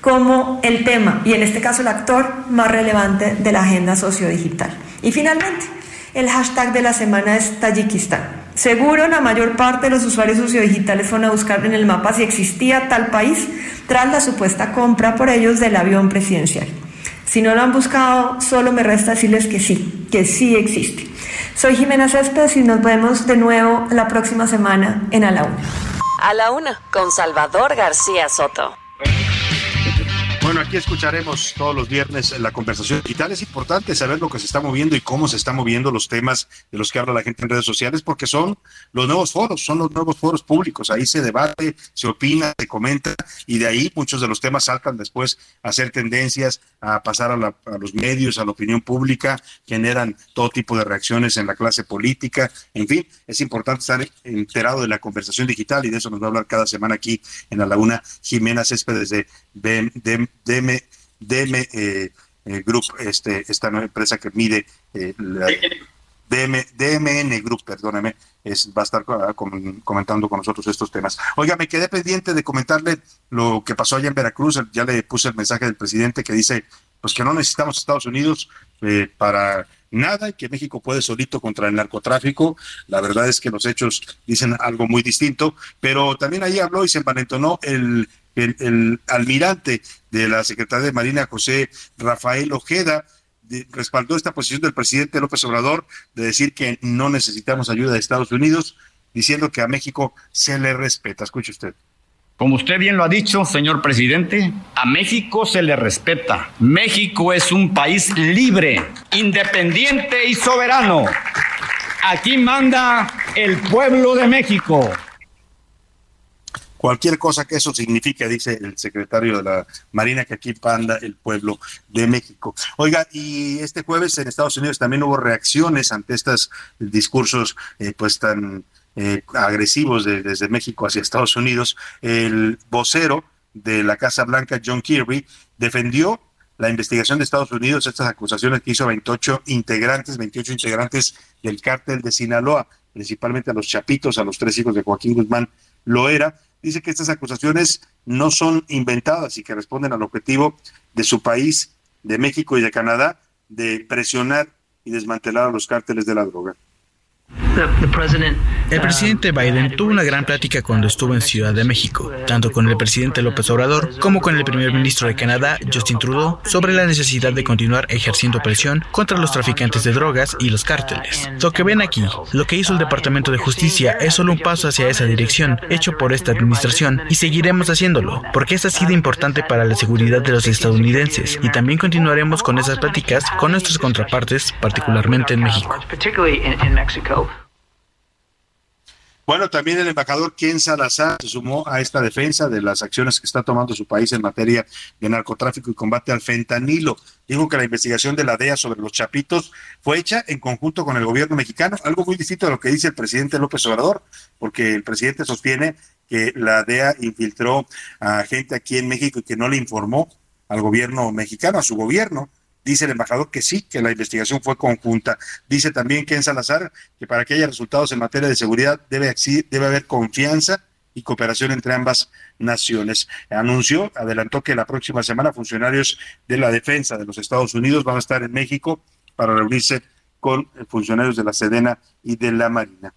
como el tema, y en este caso el actor más relevante de la agenda sociodigital. Y finalmente, el hashtag de la semana es Tayikistán. Seguro la mayor parte de los usuarios sociodigitales fueron a buscar en el mapa si existía tal país tras la supuesta compra por ellos del avión presidencial. Si no lo han buscado, solo me resta decirles que sí, que sí existe. Soy Jimena Céspedes y nos vemos de nuevo la próxima semana en A la Una. A la Una, con Salvador García Soto. Bueno, aquí escucharemos todos los viernes la conversación digital. Es importante saber lo que se está moviendo y cómo se están moviendo los temas de los que habla la gente en redes sociales, porque son los nuevos foros, son los nuevos foros públicos. Ahí se debate, se opina, se comenta y de ahí muchos de los temas saltan después a hacer tendencias, a pasar a, a los medios, a la opinión pública, generan todo tipo de reacciones en la clase política. En fin, es importante estar enterado de la conversación digital y de eso nos va a hablar cada semana aquí en la Laguna Jimena Céspedes de BM. DM, DM eh, eh, Group, este, esta nueva empresa que mide eh, DM, DMN Group, perdóneme, es, va a estar comentando con nosotros estos temas. Oiga, me quedé pendiente de comentarle lo que pasó allá en Veracruz, ya le puse el mensaje del presidente que dice pues que no necesitamos Estados Unidos para nada y que México puede solito contra el narcotráfico. La verdad es que los hechos dicen algo muy distinto, pero también ahí habló y se envalentonó el el, almirante de la Secretaría de Marina, José Rafael Ojeda, respaldó esta posición del presidente López Obrador de decir que no necesitamos ayuda de Estados Unidos, diciendo que a México se le respeta. Escuche usted. Como usted bien lo ha dicho, señor presidente, a México se le respeta. México es un país libre, independiente y soberano. Aquí manda el pueblo de México cualquier cosa que eso signifique, dice el secretario de la Marina, que aquí panda el pueblo de México. Oiga, y este jueves en Estados Unidos también hubo reacciones ante estos discursos eh, pues tan eh, agresivos desde México hacia Estados Unidos. El vocero de la Casa Blanca, John Kirby, defendió la investigación de Estados Unidos, estas acusaciones que hizo 28 integrantes, 28 integrantes del cártel de Sinaloa, principalmente a los Chapitos, a los tres hijos de Joaquín Guzmán lo era, dice que estas acusaciones no son inventadas y que responden al objetivo de su país, de México y de Canadá, de presionar y desmantelar a los cárteles de la droga. El presidente Biden tuvo una gran plática cuando estuvo en Ciudad de México, tanto con el presidente López Obrador como con el primer ministro de Canadá, Justin Trudeau, sobre la necesidad de continuar ejerciendo presión contra los traficantes de drogas y los cárteles. Lo que ven aquí, lo que hizo el Departamento de Justicia es solo un paso hacia esa dirección, hecho por esta administración, y seguiremos haciéndolo, porque esta ha sido importante para la seguridad de los estadounidenses, y también continuaremos con esas pláticas con nuestras contrapartes, particularmente en México. Bueno, también el embajador Ken Salazar se sumó a esta defensa de las acciones que está tomando su país en materia de narcotráfico y combate al fentanilo. Dijo que la investigación de la DEA sobre los chapitos fue hecha en conjunto con el gobierno mexicano, algo muy distinto a lo que dice el presidente López Obrador, porque el presidente sostiene que la DEA infiltró a gente aquí en México y que no le informó al gobierno mexicano, a su gobierno. Dice el embajador que sí, que la investigación fue conjunta. Dice también Ken Salazar que para que haya resultados en materia de seguridad debe, debe haber confianza y cooperación entre ambas naciones. Anunció, adelantó que la próxima semana funcionarios de la defensa de los Estados Unidos van a estar en México para reunirse con funcionarios de la Sedena y de la Marina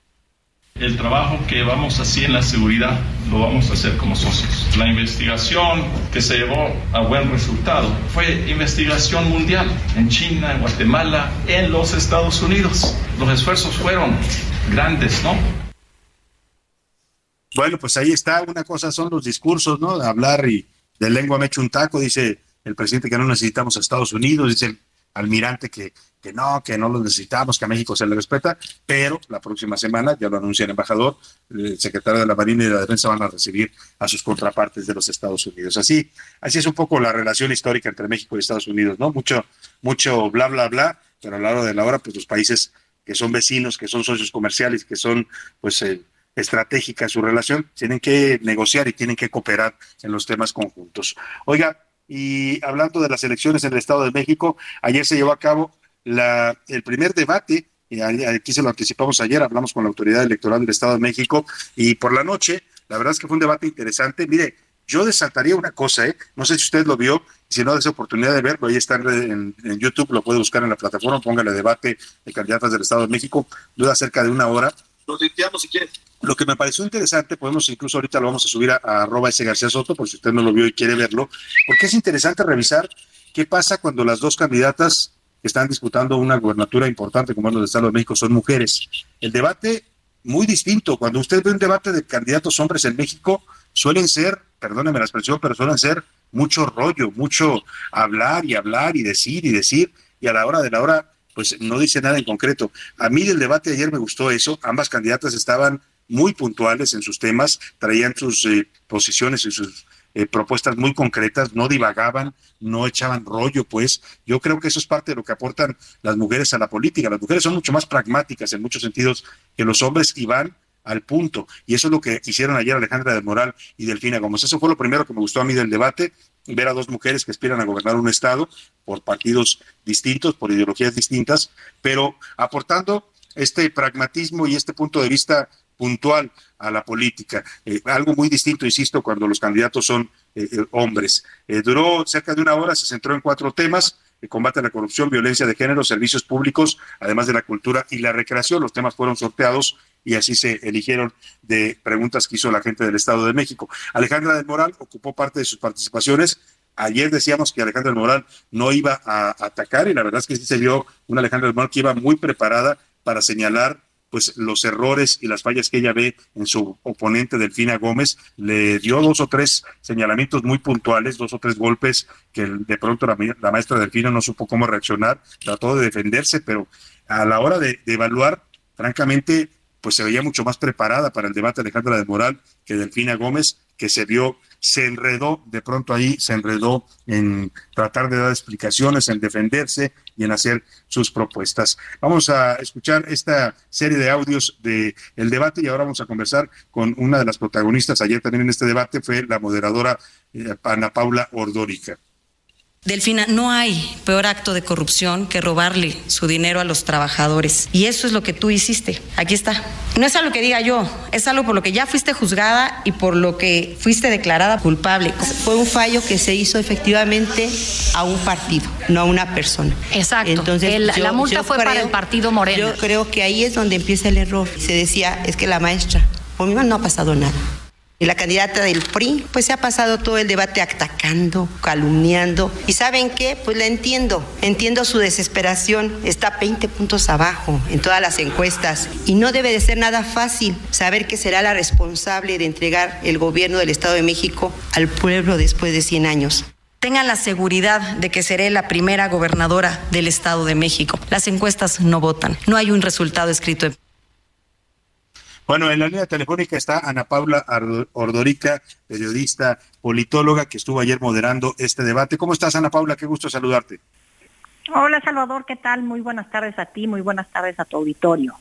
el trabajo que vamos a hacer en la seguridad lo vamos a hacer como socios. La investigación que se llevó a buen resultado fue investigación mundial en China, en Guatemala, en los Estados Unidos. Los esfuerzos fueron grandes, ¿no? Bueno, pues ahí está. Una cosa son los discursos, ¿no? De hablar y de lengua me echo un taco, dice el presidente que no necesitamos a Estados Unidos, dice el almirante que que no, que no lo necesitamos, que a México se le respeta, pero la próxima semana, ya lo anuncia el embajador, el secretario de la Marina y de la Defensa van a recibir a sus contrapartes de los Estados Unidos. Así, así es un poco la relación histórica entre México y Estados Unidos, ¿no? Mucho, mucho bla, bla, bla, pero a la hora de la hora, pues los países que son vecinos, que son socios comerciales, que son, pues, eh, estratégica su relación, tienen que negociar y tienen que cooperar en los temas conjuntos. Oiga, y hablando de las elecciones en el Estado de México, ayer se llevó a cabo la, el primer debate, y aquí se lo anticipamos ayer, hablamos con la autoridad electoral del Estado de México y por la noche, la verdad es que fue un debate interesante. Mire, yo desataría una cosa, ¿eh? No sé si usted lo vio, si no, esa oportunidad de verlo, ahí está en, YouTube, lo puede buscar en la plataforma, póngale debate de candidatas del Estado de México, dura cerca de una hora. Lo si. Lo que me pareció interesante, podemos incluso ahorita lo vamos a subir a, arroba ese García Soto, por si usted no lo vio y quiere verlo, porque es interesante revisar qué pasa cuando las dos candidatas que están disputando una gubernatura importante como es la del Estado de México son mujeres. El debate muy distinto. Cuando usted ve un debate de candidatos hombres en México, suelen ser, perdóneme la expresión, pero suelen ser mucho rollo, mucho hablar y hablar y decir y decir, y a la hora de la hora, pues no dice nada en concreto. A mí del debate de ayer me gustó eso, ambas candidatas estaban muy puntuales en sus temas, traían sus eh, posiciones y sus eh, propuestas muy concretas, no divagaban, no echaban rollo, pues yo creo que eso es parte de lo que aportan las mujeres a la política. Las mujeres son mucho más pragmáticas en muchos sentidos que los hombres y van al punto. Y eso es lo que hicieron ayer Alejandra del Moral y Delfina Gómez. Eso fue lo primero que me gustó a mí del debate, ver a dos mujeres que aspiran a gobernar un Estado por partidos distintos, por ideologías distintas, pero aportando este pragmatismo y este punto de vista puntual a la política. Eh, algo muy distinto, insisto, cuando los candidatos son eh, eh, hombres. duró cerca de una hora, se centró en cuatro temas. combate a la corrupción, violencia de género, servicios públicos, además de la cultura y la recreación. Los temas fueron sorteados y así se eligieron de preguntas que hizo la gente del Estado de México. Alejandra del Moral ocupó parte de sus participaciones. Ayer decíamos que Alejandra del Moral no iba a atacar y la verdad es que sí se vio una Alejandra del Moral que iba muy preparada para señalar pues los errores y las fallas que ella ve en su oponente Delfina Gómez, le dio dos o tres señalamientos muy puntuales, dos o tres golpes que de pronto la, maestra Delfina no supo cómo reaccionar, trató de defenderse, pero a la hora de, de evaluar, francamente, pues se veía mucho más preparada para el debate Alejandra de Moral que Delfina Gómez, que se vio se enredó, de pronto ahí se enredó en tratar de dar explicaciones, en defenderse y en hacer sus propuestas. Vamos a escuchar esta serie de audios del el debate y ahora vamos a conversar con una de las protagonistas ayer también en este debate, fue la moderadora eh, Ana Paula Ordórica. Delfina, no hay peor acto de corrupción que robarle su dinero a los trabajadores. Y eso es lo que tú hiciste. Aquí está. No es algo que diga yo, es algo por lo que ya fuiste juzgada y por lo que fuiste declarada culpable. Fue un fallo que se hizo efectivamente a un partido, no a una persona. Exacto. Entonces, la multa fue para el partido Moreno. Yo creo que ahí es donde empieza el error. Se decía, es que la maestra, por mí no ha pasado nada. Y la candidata del PRI, pues se ha pasado todo el debate atacando, calumniando. ¿Y saben qué? Pues la entiendo. Entiendo su desesperación. Está 20 puntos abajo en todas las encuestas. Y no debe de ser nada fácil saber que será la responsable de entregar el gobierno del Estado de México al pueblo después de 100 años. Tengan la seguridad de que seré la primera gobernadora del Estado de México. Las encuestas no votan. No hay un resultado escrito en bueno, en la línea telefónica está Ana Paula Ordorica, periodista, politóloga, que estuvo ayer moderando este debate. ¿Cómo estás, Ana Paula? Qué gusto saludarte. Hola, Salvador, ¿qué tal? Muy buenas tardes a ti, muy buenas tardes a tu auditorio.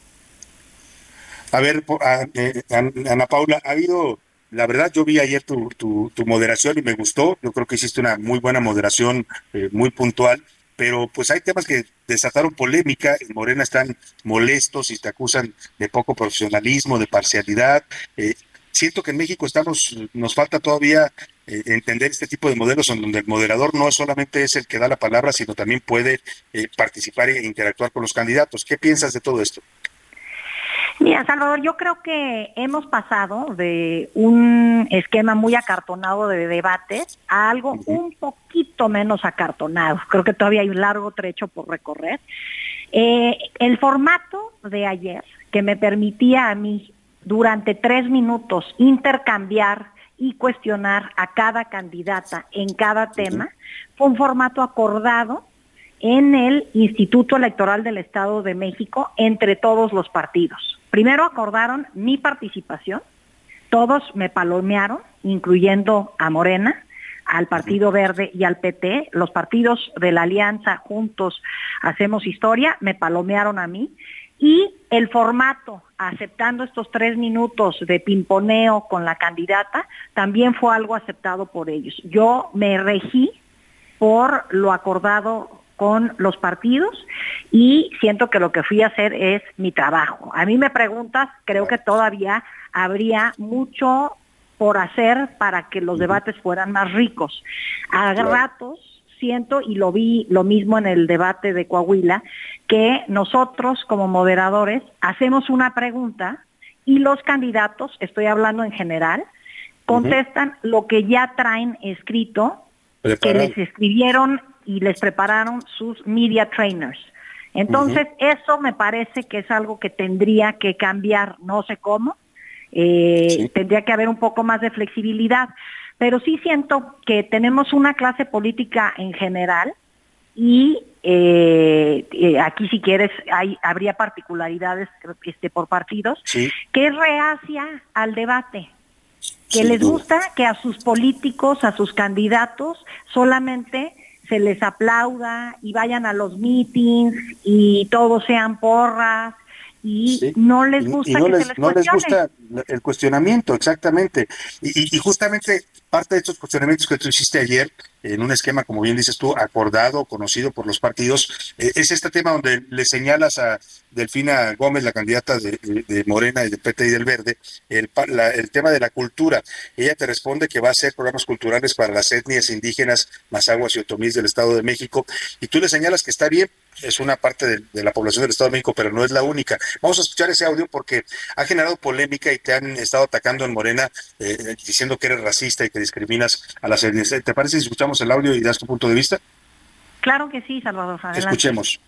A ver, eh, Ana Paula, ha habido, la verdad, yo vi ayer tu, tu, moderación y me gustó. Yo creo que hiciste una muy buena moderación, eh, muy puntual pero pues hay temas que desataron polémica, en Morena están molestos y te acusan de poco profesionalismo, de parcialidad. Eh, siento que en México estamos, nos falta todavía eh, entender este tipo de modelos en donde el moderador no solamente es el que da la palabra, sino también puede eh, participar e interactuar con los candidatos. ¿Qué piensas de todo esto? Mira, Salvador, yo creo que hemos pasado de un esquema muy acartonado de debates a algo un poquito menos acartonado. Creo que todavía hay un largo trecho por recorrer. Eh, el formato de ayer, que me permitía a mí durante tres minutos intercambiar y cuestionar a cada candidata en cada tema, fue un formato acordado en el Instituto Electoral del Estado de México entre todos los partidos. Primero acordaron mi participación, todos me palomearon, incluyendo a Morena, al Partido Verde y al PT, los partidos de la alianza juntos hacemos historia, me palomearon a mí, y el formato, aceptando estos tres minutos de pimponeo con la candidata, también fue algo aceptado por ellos. Yo me regí por lo acordado con los partidos y siento que lo que fui a hacer es mi trabajo. A mí me preguntas, creo que todavía habría mucho por hacer para que los debates fueran más ricos. A ratos siento, y lo vi lo mismo en el debate de Coahuila, que nosotros como moderadores hacemos una pregunta y los candidatos, estoy hablando en general, contestan lo que ya traen escrito, que les escribieron y les prepararon sus media trainers. Entonces, eso me parece que es algo que tendría que cambiar, no sé cómo, eh, tendría que haber un poco más de flexibilidad, pero sí siento que tenemos una clase política en general y eh, eh, aquí si quieres hay, habría particularidades este, por partidos, que es reacia al debate, que les gusta que a sus políticos, a sus candidatos, solamente se les aplauda y vayan a los meetings y todos sean porras y no les gusta que se les no les gusta el cuestionamiento, exactamente. Y, y, justamente parte de estos cuestionamientos que tú hiciste ayer, en un esquema, como bien dices tú, acordado, conocido por los partidos, eh, es este tema donde le señalas a Delfina Gómez, la candidata de, Morena y de PT y del Verde, el, el tema de la cultura. Ella te responde que va a hacer programas culturales para las etnias indígenas, Mazaguas y Otomís del Estado de México, y tú le señalas que está bien, es una parte de, la población del Estado de México, pero no es la única. Vamos a escuchar ese audio porque ha generado polémica y te han estado atacando en Morena eh, diciendo que eres racista y que discriminas a las etnias. ¿Te parece si escuchamos el audio y das tu punto de vista? Claro que sí, Salvador. Escuchemos.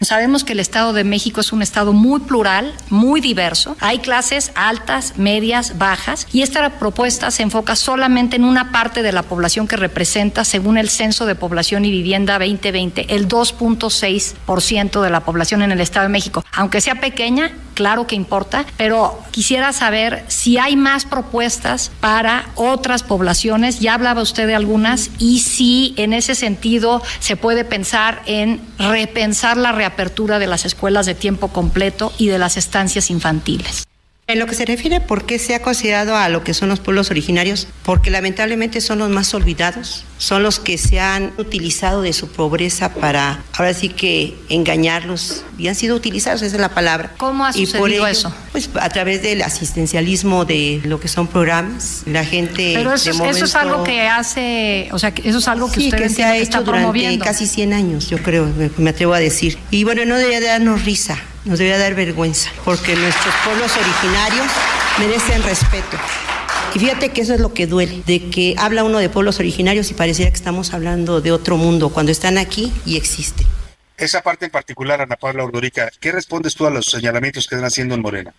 Sabemos que el Estado de México es un Estado muy plural, muy diverso. Hay clases altas, medias, bajas, y esta propuesta se enfoca solamente en una parte de la población que representa, según el Censo de Población y Vivienda 2020, el 2.6% de la población en el Estado de México. Aunque sea pequeña, claro que importa, pero quisiera saber si hay más propuestas para otras poblaciones, ya hablaba usted de algunas, y si en ese sentido se puede pensar en repensar la reapertura de las escuelas de tiempo completo y de las estancias infantiles. En lo que se refiere por qué se ha considerado a lo que son los pueblos originarios, porque lamentablemente son los más olvidados, son los que se han utilizado de su pobreza para ahora sí que engañarlos y han sido utilizados, esa es la palabra. ¿Cómo ha sucedido eso? Pues a través del asistencialismo de lo que son programas, la gente. Pero eso, eso es algo que hace, o sea, eso es algo que sí, que se ha hecho durante casi 100 años, yo creo, me atrevo a decir. Y bueno, no debería darnos risa nos debería dar vergüenza, porque nuestros pueblos originarios merecen respeto. Y fíjate que eso es lo que duele, de que habla uno de pueblos originarios y pareciera que estamos hablando de otro mundo, cuando están aquí y existen. Esa parte en particular, Ana Paula Ordorica, ¿qué respondes tú a los señalamientos que están haciendo en Morena?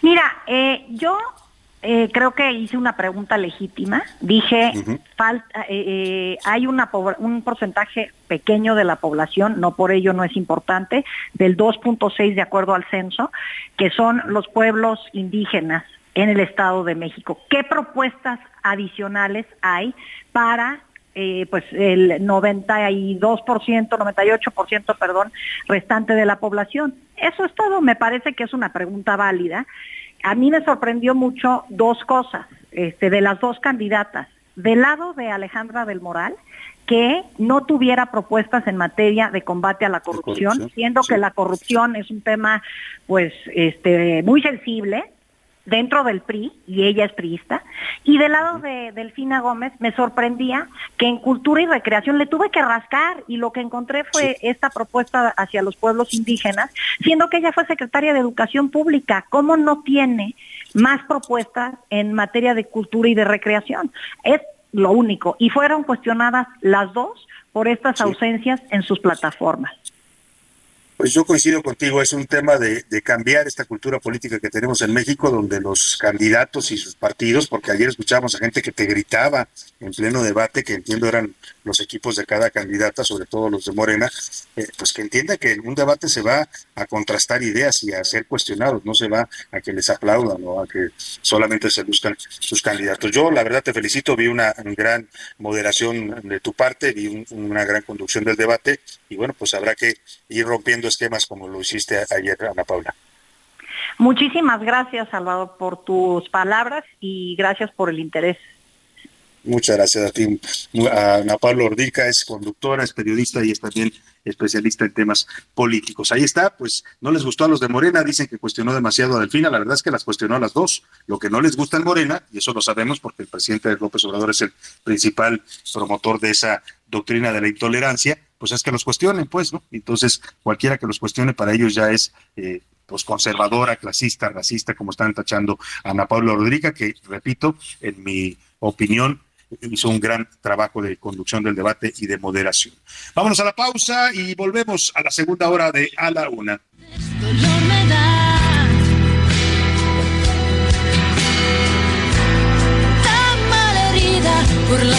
Mira, eh, yo eh, creo que hice una pregunta legítima. Dije, falta, eh, eh, hay una, un porcentaje pequeño de la población, no por ello no es importante, del 2.6 de acuerdo al censo, que son los pueblos indígenas en el Estado de México. ¿Qué propuestas adicionales hay para pues el 92%, 98%, perdón, restante de la población? Eso es todo, me parece que es una pregunta válida a mí me sorprendió mucho dos cosas este, de las dos candidatas. Del lado de Alejandra del Moral, que no tuviera propuestas en materia de combate a la corrupción, siendo que la corrupción es un tema pues este muy sensible dentro del PRI, y ella es priista, y del lado de Delfina Gómez me sorprendía que en cultura y recreación le tuve que rascar y lo que encontré fue esta propuesta hacia los pueblos indígenas, siendo que ella fue secretaria de Educación Pública, ¿cómo no tiene más propuestas en materia de cultura y de recreación? Es lo único, y fueron cuestionadas las dos por estas ausencias en sus plataformas. Pues yo coincido contigo, es un tema de, cambiar esta cultura política que tenemos en México, donde los candidatos y sus partidos, porque ayer escuchábamos a gente que te gritaba en pleno debate, que entiendo eran los equipos de cada candidata, sobre todo los de Morena, eh, pues que entienda que en un debate se va a contrastar ideas y a ser cuestionados, no se va a que les aplaudan o a que solamente se buscan sus candidatos. Yo la verdad te felicito, vi una gran moderación de tu parte, vi una gran conducción del debate y bueno, pues habrá que ir rompiendo esquemas como lo hiciste ayer, Ana Paula. Muchísimas gracias, Salvador, por tus palabras y gracias por el interés. Muchas gracias a ti. Ana Pablo Ordica es conductora, es periodista y es también especialista en temas políticos. Ahí está, pues no les gustó a los de Morena, dicen que cuestionó demasiado a Delfina, la verdad es que las cuestionó a las dos. Lo que no les gusta en Morena, y eso lo sabemos porque el presidente López Obrador es el principal promotor de esa doctrina de la intolerancia, pues es que los cuestionen, pues, ¿no? Entonces, cualquiera que los cuestione para ellos ya es... Eh, pues conservadora, clasista, racista, como están tachando a Ana Paula Rodríguez, que repito, en mi opinión, hizo un gran trabajo de conducción del debate y de moderación. Vámonos a la pausa y volvemos a la segunda hora de A la Una. por la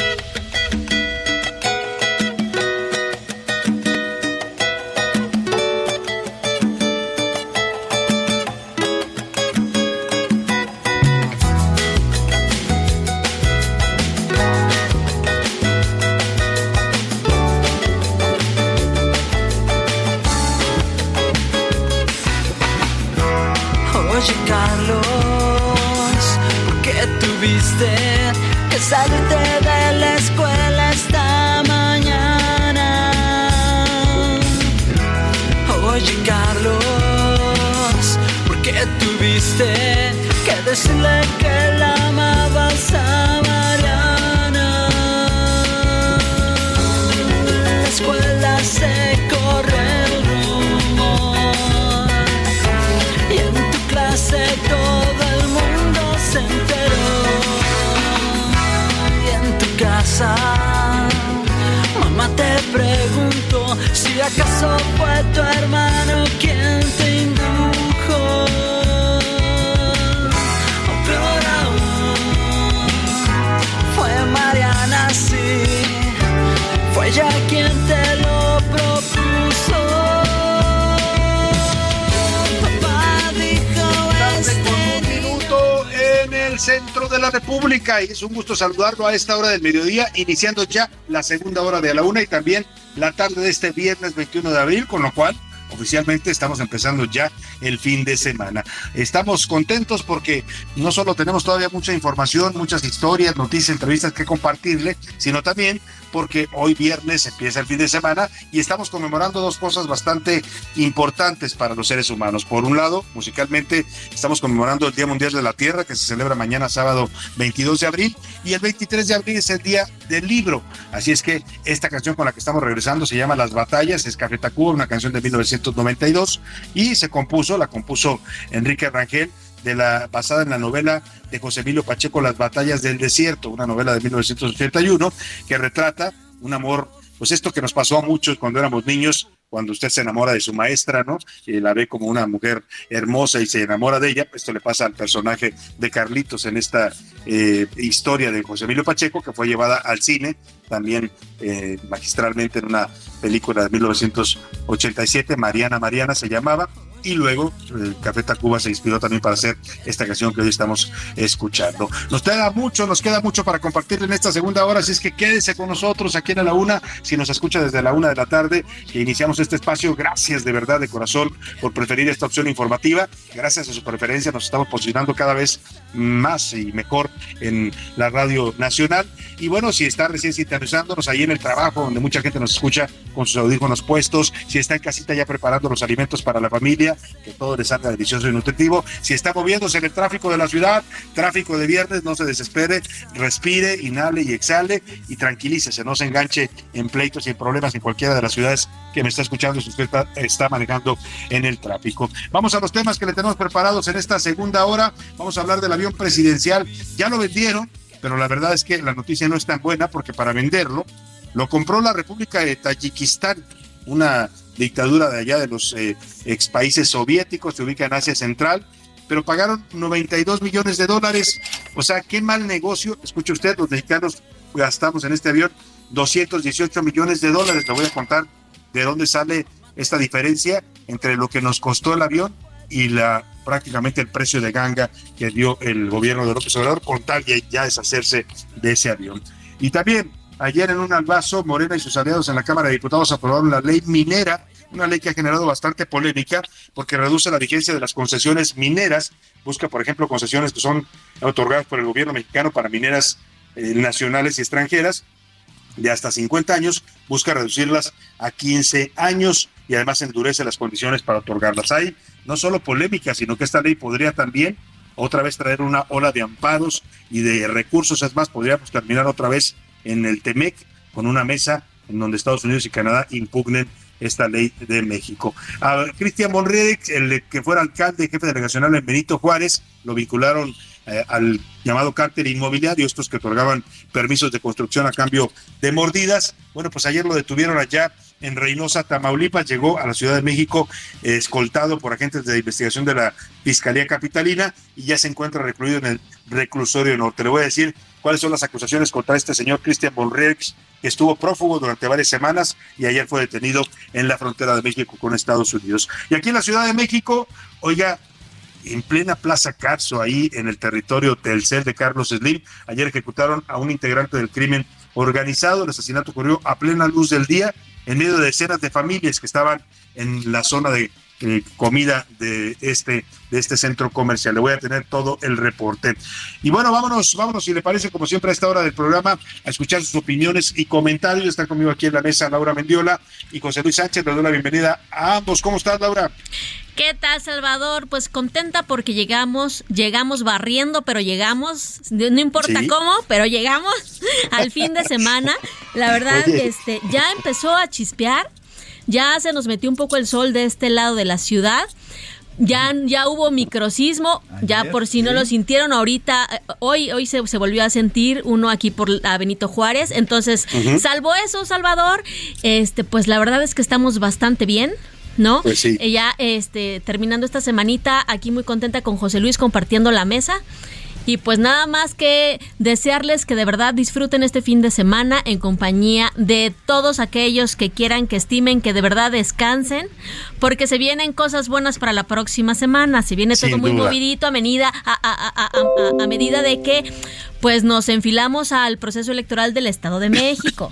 Es un gusto saludarlo a esta hora del mediodía, iniciando ya la segunda hora de la una y también la tarde de este viernes 21 de abril, con lo cual oficialmente estamos empezando ya el fin de semana. Estamos contentos porque no solo tenemos todavía mucha información, muchas historias, noticias, entrevistas que compartirle, sino también porque hoy viernes empieza el fin de semana y estamos conmemorando dos cosas bastante importantes para los seres humanos. Por un lado, musicalmente, estamos conmemorando el Día Mundial de la Tierra, que se celebra mañana sábado 22 de abril, y el 23 de abril es el Día del Libro. Así es que esta canción con la que estamos regresando se llama Las Batallas, es Café Tacuba, una canción de 1992, y se compuso, la compuso Enrique Rangel, de la, basada en la novela de José Emilio Pacheco, Las batallas del desierto, una novela de 1981 que retrata un amor, pues esto que nos pasó a muchos cuando éramos niños, cuando usted se enamora de su maestra, ¿no? Y la ve como una mujer hermosa y se enamora de ella. Esto le pasa al personaje de Carlitos en esta eh, historia de José Emilio Pacheco, que fue llevada al cine también eh, magistralmente en una película de 1987, Mariana Mariana se llamaba, y luego el Café Tacuba se inspiró también para hacer esta canción que hoy estamos escuchando. Nos queda mucho, nos queda mucho para compartir en esta segunda hora, así es que quédese con nosotros aquí en la una, si nos escucha desde la una de la tarde, que iniciamos este espacio, gracias de verdad de corazón por preferir esta opción informativa, gracias a su preferencia nos estamos posicionando cada vez más y mejor en la radio nacional, y bueno, si está recién sintonizándonos ahí en el trabajo, donde mucha gente nos escucha con sus audífonos puestos, si está en casita ya preparando los alimentos para la familia, que todo le salga delicioso y nutritivo. Si está moviéndose en el tráfico de la ciudad, tráfico de viernes, no se desespere, respire, inhale y exhale y tranquilícese, no se enganche en pleitos y en problemas en cualquiera de las ciudades que me está escuchando si usted está manejando en el tráfico. Vamos a los temas que le tenemos preparados en esta segunda hora. Vamos a hablar del avión presidencial. Ya lo vendieron, pero la verdad es que la noticia no es tan buena porque para venderlo lo compró la República de Tayikistán, una dictadura de allá de los eh, ex países soviéticos, se ubica en Asia Central, pero pagaron 92 millones de dólares. O sea, qué mal negocio. Escuche usted, los mexicanos gastamos en este avión 218 millones de dólares. Le voy a contar de dónde sale esta diferencia entre lo que nos costó el avión y la prácticamente el precio de ganga que dio el gobierno de López Obrador con tal ya deshacerse de ese avión. Y también ayer en un albazo, Morena y sus aliados en la Cámara de Diputados aprobaron la ley minera, una ley que ha generado bastante polémica porque reduce la vigencia de las concesiones mineras, busca por ejemplo concesiones que son otorgadas por el gobierno mexicano para mineras eh, nacionales y extranjeras de hasta 50 años, busca reducirlas a 15 años y además endurece las condiciones para otorgarlas. Hay no solo polémica, sino que esta ley podría también otra vez traer una ola de amparos y de recursos. Es más, podríamos terminar otra vez en el TEMEC con una mesa en donde Estados Unidos y Canadá impugnen esta ley de México. A Cristian Monreal, el que fuera alcalde, jefe delegacional en Benito Juárez, lo vincularon eh, al llamado cártel inmobiliario, estos que otorgaban permisos de construcción a cambio de mordidas. Bueno, pues ayer lo detuvieron allá en Reynosa, Tamaulipas, llegó a la Ciudad de México eh, escoltado por agentes de investigación de la Fiscalía Capitalina y ya se encuentra recluido en el reclusorio norte. Le voy a decir cuáles son las acusaciones contra este señor Cristian Bonrex, que estuvo prófugo durante varias semanas y ayer fue detenido en la frontera de México con Estados Unidos. Y aquí en la Ciudad de México, oiga, en plena Plaza Carso, ahí en el territorio del CEL de Carlos Slim. Ayer ejecutaron a un integrante del crimen organizado. El asesinato ocurrió a plena luz del día, en medio de decenas de familias que estaban en la zona de eh, comida de este, de este centro comercial. Le voy a tener todo el reporte. Y bueno, vámonos, vámonos, si le parece, como siempre a esta hora del programa, a escuchar sus opiniones y comentarios. Están conmigo aquí en la mesa Laura Mendiola y José Luis Sánchez. Les doy la bienvenida a ambos. ¿Cómo estás, Laura? ¿Qué tal, Salvador? Pues contenta porque llegamos, llegamos barriendo, pero llegamos, no importa cómo, pero llegamos al fin de semana. La verdad, este, ya empezó a chispear, ya se nos metió un poco el sol de este lado de la ciudad. Ya, ya hubo microcismo, ya por si no lo sintieron ahorita, eh, hoy, hoy se, se, volvió a sentir uno aquí por a Benito Juárez. Entonces, salvo eso, Salvador, este, pues la verdad es que estamos bastante bien. ¿no? Pues sí. Ya este, terminando esta semanita, aquí muy contenta con José Luis compartiendo la mesa. Y pues nada más que desearles que de verdad disfruten este fin de semana en compañía de todos aquellos que quieran, que estimen, que de verdad descansen, porque se vienen cosas buenas para la próxima semana. Se viene todo muy movidito a medida, a, a medida de que pues nos enfilamos al proceso electoral del Estado de México.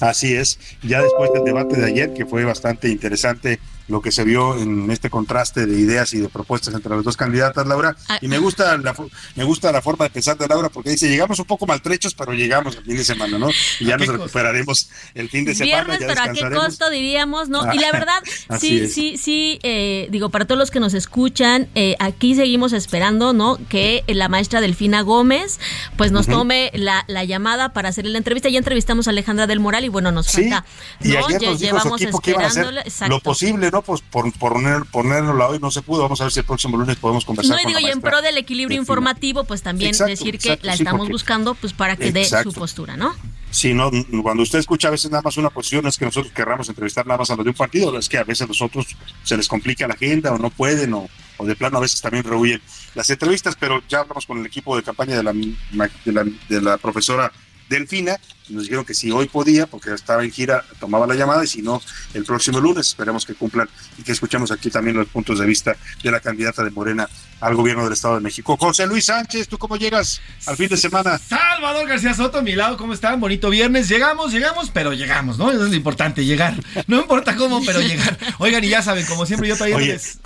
Así es, ya después del debate de ayer, que fue bastante interesante lo que se vio en este contraste de ideas y de propuestas entre las dos candidatas, Laura. Ah, Y me gusta la, me gusta la forma de pensar de Laura porque dice, llegamos un poco maltrechos, pero llegamos el fin de semana, ¿no? Y ya nos recuperaremos el fin de semana. Viernes, ya pero a qué costo diríamos, ¿no? Y la verdad, Así sí, es. sí, sí, eh, digo, para todos los que nos escuchan, eh, aquí seguimos esperando, ¿no? Que la maestra Delfina Gómez, pues nos tome la, la llamada para hacerle la entrevista. Ya entrevistamos a Alejandra del Moral y bueno, nos Sí, falta, y ¿no? ayer Ya dijo su llevamos equipo que iban a hacer esperándola, exacto. lo posible, ¿no? Pues por, por poner, ponernosla hoy no se pudo. Vamos a ver si el próximo lunes podemos conversar No, y con digo, la y en pro del equilibrio informativo, pues también Exacto, decir que exacto, la sí, estamos buscando, pues para que dé su Exacto. postura, ¿no? Sí, no, cuando usted escucha a veces nada más una posición, es que nosotros querramos entrevistar nada más a los de un partido, es que a veces los otros se les complica la agenda o no pueden o, o de plano a veces también rehuyen las entrevistas, pero ya hablamos con el equipo de campaña de la, de la, de la profesora Delfina, nos dijeron que si hoy podía, porque estaba en gira, tomaba la llamada, y si no, el próximo lunes, esperemos que cumplan y que escuchemos aquí también los puntos de vista de la candidata de Morena al gobierno del Estado de México. José Luis Sánchez, ¿tú cómo llegas al fin de semana? Salvador García Soto, a mi lado, ¿cómo están? Bonito viernes. Llegamos, llegamos, pero llegamos, ¿no? Eso es lo importante, llegar. No importa cómo, pero llegar. Oigan, y ya saben, como siempre, yo todavía Oye, les-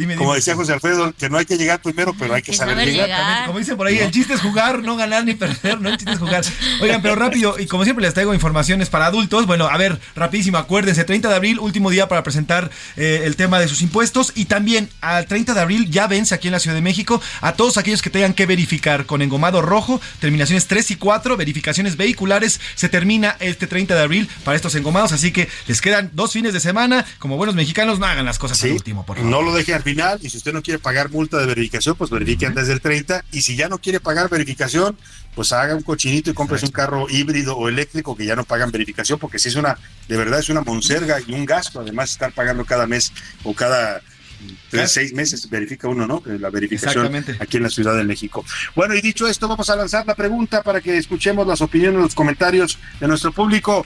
dime, como dime. decía José Alfredo, que no hay que llegar primero, pero hay que, saber, llegar. Exactamente, Como dicen por ahí, el chiste es jugar, no ganar ni perder, no el chiste es jugar. Oigan, pero rápido, y como siempre les traigo informaciones para adultos. Bueno, a ver, rapidísimo, acuérdense, 30 de abril, último día para presentar eh, el tema de sus impuestos. Y también al 30 de abril ya vence aquí en la Ciudad de México a todos aquellos que tengan que verificar con engomado rojo, terminaciones 3 y 4, verificaciones vehiculares. Se termina este 30 de abril para estos engomados, así que les quedan dos fines de semana. Como buenos mexicanos, no hagan las cosas al último, por favor. No lo deje al final y si usted no quiere pagar multa de verificación, pues verifique antes del 30 y si ya no quiere pagar verificación, pues haga un cochinito y cómprese un carro híbrido o eléctrico que ya no pagan verificación porque si es una, de verdad es una monserga y un gasto, además estar pagando cada mes o cada tres, seis meses verifica uno, ¿no? La verificación aquí en la Ciudad de México. Bueno, y dicho esto, vamos a lanzar la pregunta para que escuchemos las opiniones, los comentarios de nuestro público.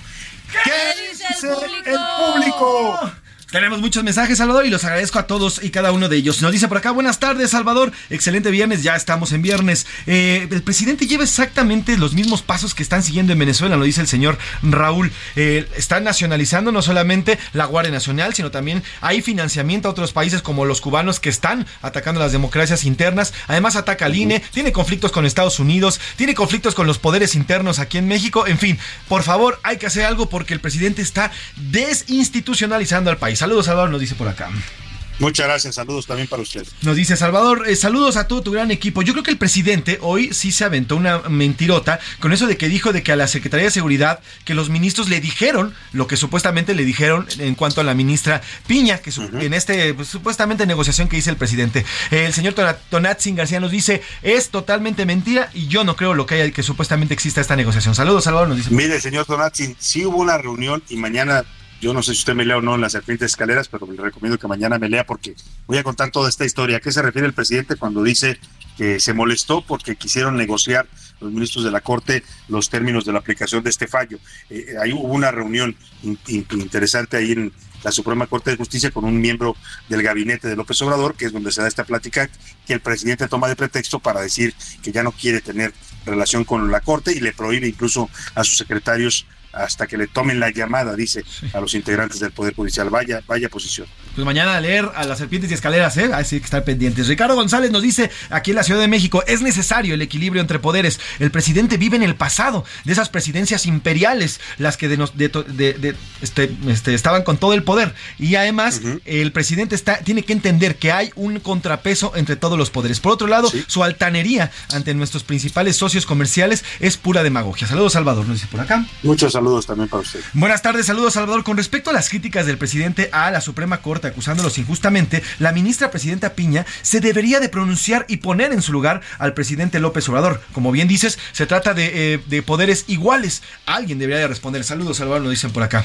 ¿Qué dice el público? Tenemos muchos mensajes, Salvador, y los agradezco a todos y cada uno de ellos. Nos dice por acá, buenas tardes, Salvador. Excelente viernes, ya estamos en viernes. Eh, el presidente lleva exactamente los mismos pasos que están siguiendo en Venezuela, lo dice el señor Raúl. Eh, están nacionalizando no solamente la Guardia Nacional, sino también hay financiamiento a otros países como los cubanos que están atacando las democracias internas. Además, ataca al INE, tiene conflictos con Estados Unidos, tiene conflictos con los poderes internos aquí en México. En fin, por favor, hay que hacer algo porque el presidente está desinstitucionalizando al país. Saludos, Salvador, nos dice por acá. Muchas gracias, saludos también para usted. Nos dice Salvador, eh, saludos a todo tu gran equipo. Yo creo que el presidente hoy sí se aventó una mentirota con eso de que dijo de que a la Secretaría de Seguridad que los ministros le dijeron lo que supuestamente le dijeron en cuanto a la ministra Piña, que en este pues, supuestamente negociación que dice el presidente. el señor Tonatzin García nos dice, es totalmente mentira y yo no creo lo que haya que supuestamente exista esta negociación. Saludos, Salvador, nos dice. Mire, señor Tonatzin, sí hubo una reunión y mañana yo no sé si usted me lea o no en las serpientes escaleras, pero le recomiendo que mañana me lea porque voy a contar toda esta historia. ¿A qué se refiere el presidente cuando dice que se molestó porque quisieron negociar los ministros de la Corte los términos de la aplicación de este fallo? Eh, ahí hubo una reunión interesante ahí en la Suprema Corte de Justicia con un miembro del gabinete de López Obrador, que es donde se da esta plática que el presidente toma de pretexto para decir que ya no quiere tener relación con la Corte y le prohíbe incluso a sus secretarios hasta que le tomen la llamada, dice a los integrantes del Poder Judicial. Vaya, vaya posición. Pues mañana a leer a las serpientes y escaleras, ¿eh? Así que estar pendientes. Ricardo González nos dice aquí en la Ciudad de México, es necesario el equilibrio entre poderes. El presidente vive en el pasado, de esas presidencias imperiales, las que de, este, este, estaban con todo el poder. Y además, el presidente está, tiene que entender que hay un contrapeso entre todos los poderes. Por otro lado, su altanería ante nuestros principales socios comerciales es pura demagogia. Saludos, Salvador, nos dice por acá. Muchos saludos también para usted. Buenas tardes, saludos Salvador. Con respecto a las críticas del presidente a la Suprema Corte acusándolos injustamente, la ministra presidenta Piña se debería de pronunciar y poner en su lugar al presidente López Obrador. Como bien dices, se trata de, eh, poderes iguales. Alguien debería de responder. Saludos Salvador, lo dicen por acá.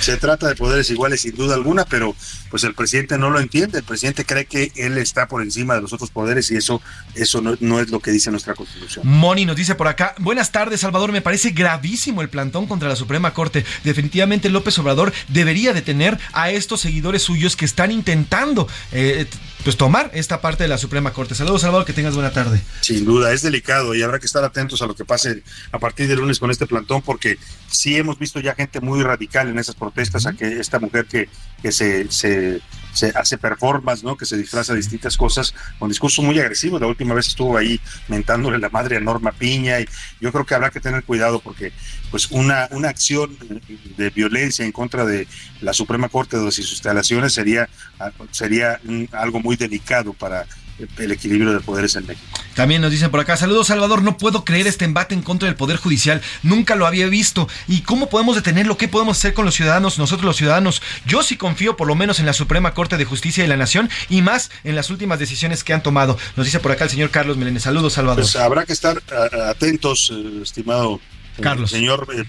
Se trata de poderes iguales sin duda alguna, pero pues el presidente no lo entiende. El presidente cree que él está por encima de los otros poderes y eso, eso no, es lo que dice nuestra constitución. Moni nos dice por acá, buenas tardes Salvador, me parece gravísimo el plantón contra la Suprema Corte. Definitivamente López Obrador debería detener a estos seguidores suyos que están intentando eh, pues tomar esta parte de la Suprema Corte. Saludos Salvador, que tengas buena tarde. Sin duda, es delicado y habrá que estar atentos a lo que pase a partir del lunes con este plantón porque sí hemos visto ya gente muy radical en esas protestas, a que esta mujer que, que se, se, hace performance, ¿no? que se disfraza de distintas cosas, con discurso muy agresivo. La última vez estuvo ahí mentándole la madre a Norma Piña y yo creo que habrá que tener cuidado porque pues una, una acción de violencia en contra de la Suprema Corte de sus instalaciones sería, sería algo muy delicado para el equilibrio de poderes en México. También nos dicen por acá, saludos Salvador, no puedo creer este embate en contra del Poder Judicial, nunca lo había visto. ¿Y cómo podemos detenerlo? ¿Qué podemos hacer con los ciudadanos, nosotros los ciudadanos? Yo sí confío por lo menos en la Suprema Corte de Justicia de la Nación y más en las últimas decisiones que han tomado. Nos dice por acá el señor Carlos Meléndez. Saludos Salvador. Pues habrá que estar atentos, eh, estimado eh, Carlos. señor eh,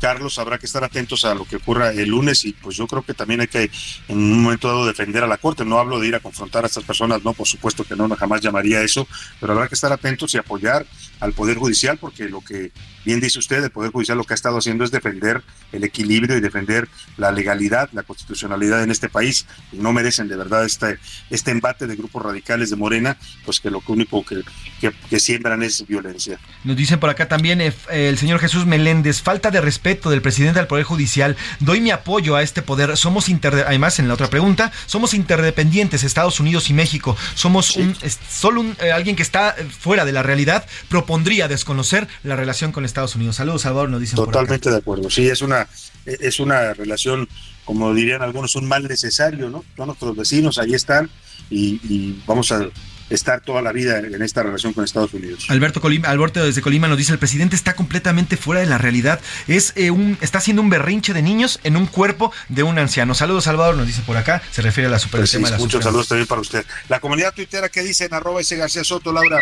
Carlos, habrá que estar atentos a lo que ocurra el lunes y pues yo creo que también hay que en un momento dado defender a la Corte. No hablo de ir a confrontar a estas personas, no, por supuesto que no, jamás llamaría eso, pero habrá que estar atentos y apoyar al Poder Judicial porque lo que bien dice usted, el Poder Judicial lo que ha estado haciendo es defender el equilibrio y defender la legalidad, la constitucionalidad en este país y no merecen de verdad este, este embate de grupos radicales de Morena, pues que lo único que, que, siembran es violencia. Nos dicen por acá también eh, el señor Jesús Meléndez, falta de respeto del presidente del Poder Judicial, doy mi apoyo a este poder. Somos inter además en la otra pregunta, somos interdependientes Estados Unidos y México. Somos un solo un, eh, alguien que está fuera de la realidad propondría desconocer la relación con Estados Unidos. Saludos, Salvador, nos dicen Totalmente de acuerdo. Sí, es una es una relación como dirían algunos, un mal necesario, ¿no? Son nuestros vecinos, ahí están y vamos a estar toda la vida en esta relación con Estados Unidos. Alberto Colima, Alberto desde Colima nos dice el presidente está completamente fuera de la realidad, es eh, un está haciendo un berrinche de niños en un cuerpo de un anciano. Saludos Salvador, nos dice por acá, se refiere a la super pues Muchos saludos también para usted. La comunidad tuitera que dice en arroba ese García Soto, Laura.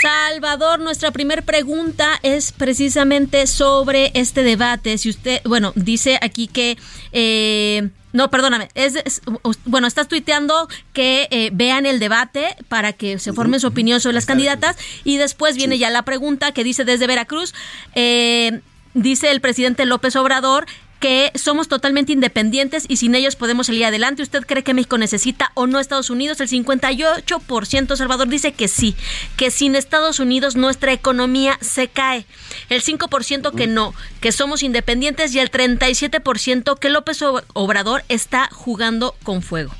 Salvador, nuestra primera pregunta es precisamente sobre este debate. Si usted, bueno, dice aquí que eh, no, perdóname. Es, bueno, estás tuiteando que eh, vean el debate para que se formen su opinión sobre las candidatas. Y después viene ya la pregunta que dice desde Veracruz. Eh, dice el presidente López Obrador que somos totalmente independientes y sin ellos podemos salir adelante. ¿Usted cree que México necesita o no Estados Unidos? El 58% Salvador dice que sí, que sin Estados Unidos nuestra economía se cae. El 5% que no, que somos independientes y el 37% que López Obrador está jugando con fuego.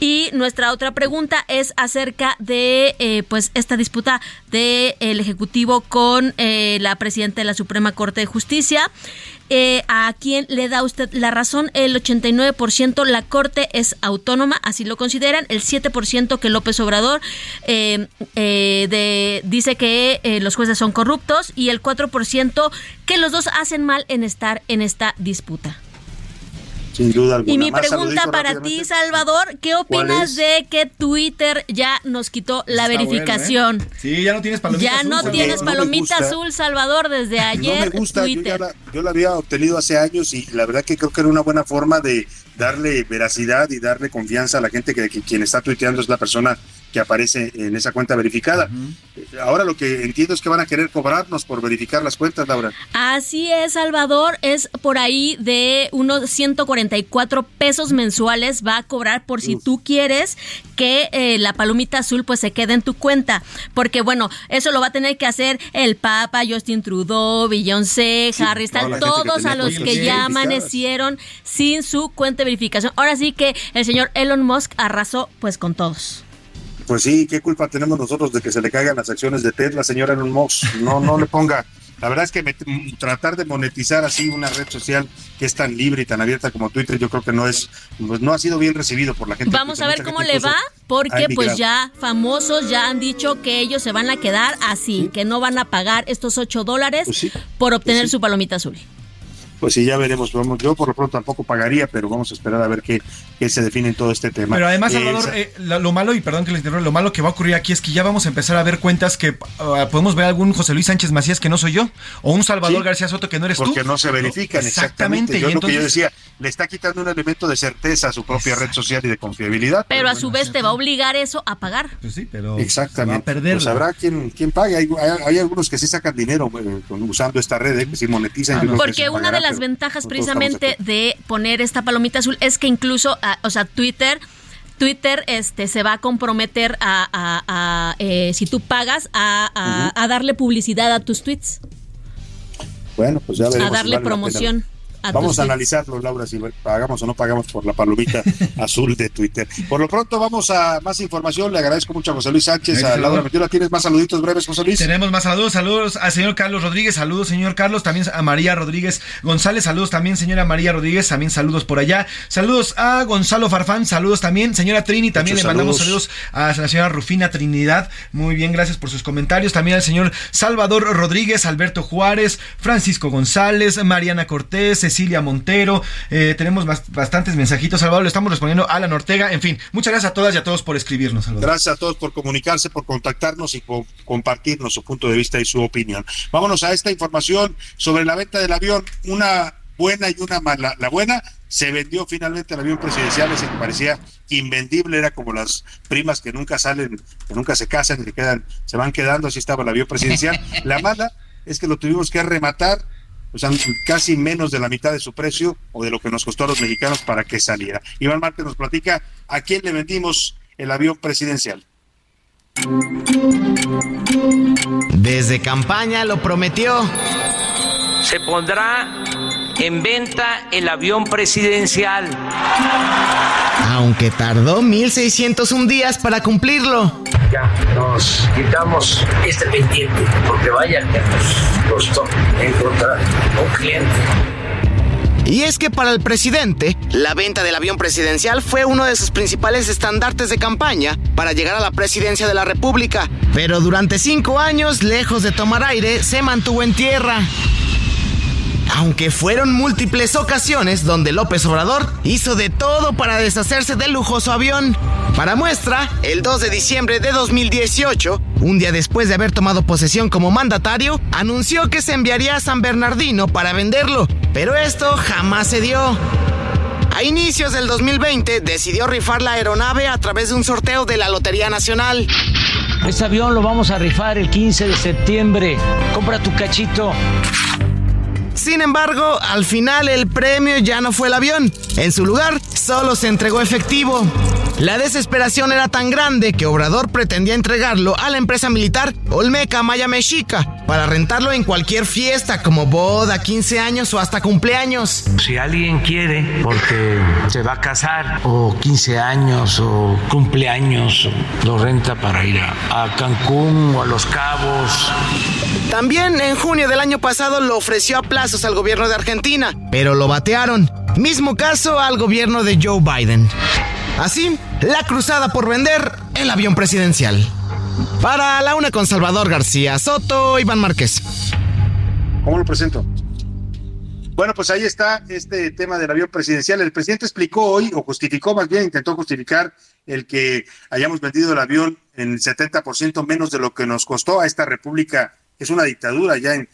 Y nuestra otra pregunta es acerca de eh, pues esta disputa del Ejecutivo con eh, la presidenta de la Suprema Corte de Justicia. Eh, ¿A quién le da usted la razón? El 89% la Corte es autónoma, así lo consideran. El 7% que López Obrador de, dice que los jueces son corruptos y el 4% que los dos hacen mal en estar en esta disputa. Sin duda alguna. Y mi Más pregunta para ti, Salvador, ¿qué opinas de que Twitter ya nos quitó la Está verificación? bueno, ¿eh? Sí, ya no tienes palomita Ya azul, no tienes no me palomita azul, Salvador, desde ayer no me gusta, yo, ya Twitter. la, yo la había obtenido hace años y la verdad que creo que era una buena forma de darle veracidad y darle confianza a la gente que, que quien está tuiteando es la persona que aparece en esa cuenta verificada. Ahora lo que entiendo es que van a querer cobrarnos por verificar las cuentas, Laura. Así es, Salvador, es por ahí de unos 144 pesos mensuales va a cobrar por si tú quieres que eh, la palomita azul pues se quede en tu cuenta, porque bueno, eso lo va a tener que hacer el Papa, Justin Trudeau, Beyoncé, Harry gente que todos a los que ya amanecieron sin su cuenta de verificación. Ahora sí que el señor Elon Musk arrasó pues con todos. Pues sí, ¿qué culpa tenemos nosotros de que se le caigan las acciones de Tesla, señora Elon Musk? No, no le ponga. La verdad es que me- tratar de monetizar así una red social que es tan libre y tan abierta como Twitter, yo creo que no es, pues no ha sido bien recibido por la gente. Vamos a ver cómo le va, porque pues ya famosos ya han dicho que ellos se van a quedar así, que no van a pagar estos 8 dólares Pues sí, por obtener sí. su palomita azul. Pues sí, ya veremos. Vamos, yo por lo pronto tampoco pagaría, pero vamos a esperar a ver qué, qué se define en todo este tema. Pero además, Salvador, sa- eh, lo, lo malo, y perdón que les interrumpa, lo malo que va a ocurrir aquí es que ya vamos a empezar a ver cuentas que ah, podemos ver algún José Luis Sánchez Macías que no soy yo, o un Salvador Sí, García Soto que no eres tú. porque no se verifican exactamente. Exactamente. Yo y lo que yo entonces- decía, le está quitando un elemento de certeza a su propia red social y de confiabilidad. Pero a su vez te va a obligar eso a pagar. Pues sí, pero Exactamente. va a perderla. Pues habrá quien, quien pague. Hay, hay- hay algunos que sí sacan dinero eh, usando esta red, eh, que sí monetizan. Que Porque una pagará, de las ventajas precisamente de poner esta palomita azul es que incluso, ah, o sea, Twitter... Twitter este se va a comprometer a, a- a, eh, si tú pagas a, a- a darle publicidad a tus tweets, Bueno, pues ya veremos. a si darle vale la pena. promoción. A Vamos a analizarlo, Laura, si pagamos o no pagamos por la palomita azul de Twitter. Por lo pronto, vamos a más información. Le agradezco mucho a José Luis Sánchez, Gracias, a Laura. Metiola. ¿Tienes más saluditos breves, José Luis? Tenemos más saludos, saludos al señor Carlos Rodríguez, saludos señor Carlos, también a María Rodríguez González, saludos también señora María Rodríguez, también saludos por allá, saludos a Gonzalo Farfán, saludos también, señora Trini, también Muchos le mandamos saludos. saludos a la señora Rufina Trinidad, muy bien, gracias por sus comentarios, también al señor Salvador Rodríguez, Alberto Juárez, Francisco González, Mariana Cortés, Cecilia Montero, eh, tenemos bast- bastantes mensajitos, Salvador, le estamos respondiendo a Alan Ortega, en fin, muchas gracias a todas y a todos por escribirnos, Salvador. Gracias a todos por comunicarse, por contactarnos y por compartirnos su punto de vista y su opinión. Vámonos a esta información sobre la venta del avión. Una buena y una mala. La buena, se vendió finalmente el avión presidencial, ese que parecía invendible, era como las primas que nunca salen, que nunca se casan y quedan, se van quedando, así estaba el avión presidencial. La mala es que lo tuvimos que rematar o sea, casi menos de la mitad de su precio o de lo que nos costó a los mexicanos para que saliera. Iván Márquez nos platica a quién le vendimos el avión presidencial. Desde campaña lo prometió. Se pondrá en venta el avión presidencial. Aunque tardó 1601 días para cumplirlo. ya nos quitamos este pendiente, porque vaya que nos costó encontrar un cliente. Y es que para el presidente, la venta del avión presidencial fue uno de sus principales estandartes de campaña para llegar a la presidencia de la República. Pero durante cinco años, lejos de tomar aire, se mantuvo en tierra. Aunque fueron múltiples ocasiones donde López Obrador hizo de todo para deshacerse del lujoso avión. Para muestra, el 2 de diciembre de 2018, un día después de haber tomado posesión como mandatario, anunció que se enviaría a San Bernardino para venderlo, pero esto jamás se dio. A inicios del 2020 decidió rifar la aeronave a través de un sorteo de la Lotería Nacional. Este avión lo vamos a rifar el 15 de septiembre. Compra tu cachito. Sin embargo, al final el premio ya no fue el avión. En su lugar, solo se entregó efectivo. La desesperación era tan grande que Obrador pretendía entregarlo a la empresa militar Olmeca Maya Mexica para rentarlo en cualquier fiesta como boda, 15 años o hasta cumpleaños. Si alguien quiere porque se va a casar o 15 años o cumpleaños, lo renta para ir a, a Cancún o a Los Cabos. También en junio del año pasado lo ofreció a plazos al gobierno de Argentina, pero lo batearon. Mismo caso al gobierno de Joe Biden. Así, la cruzada por vender el avión presidencial. Para la una con Salvador García Soto, Iván Márquez. ¿Cómo lo presento? Bueno, pues ahí está este tema del avión presidencial. El presidente explicó hoy, o justificó más bien, intentó justificar el que hayamos vendido el avión en 70% menos de lo que nos costó a esta república, es una dictadura ya en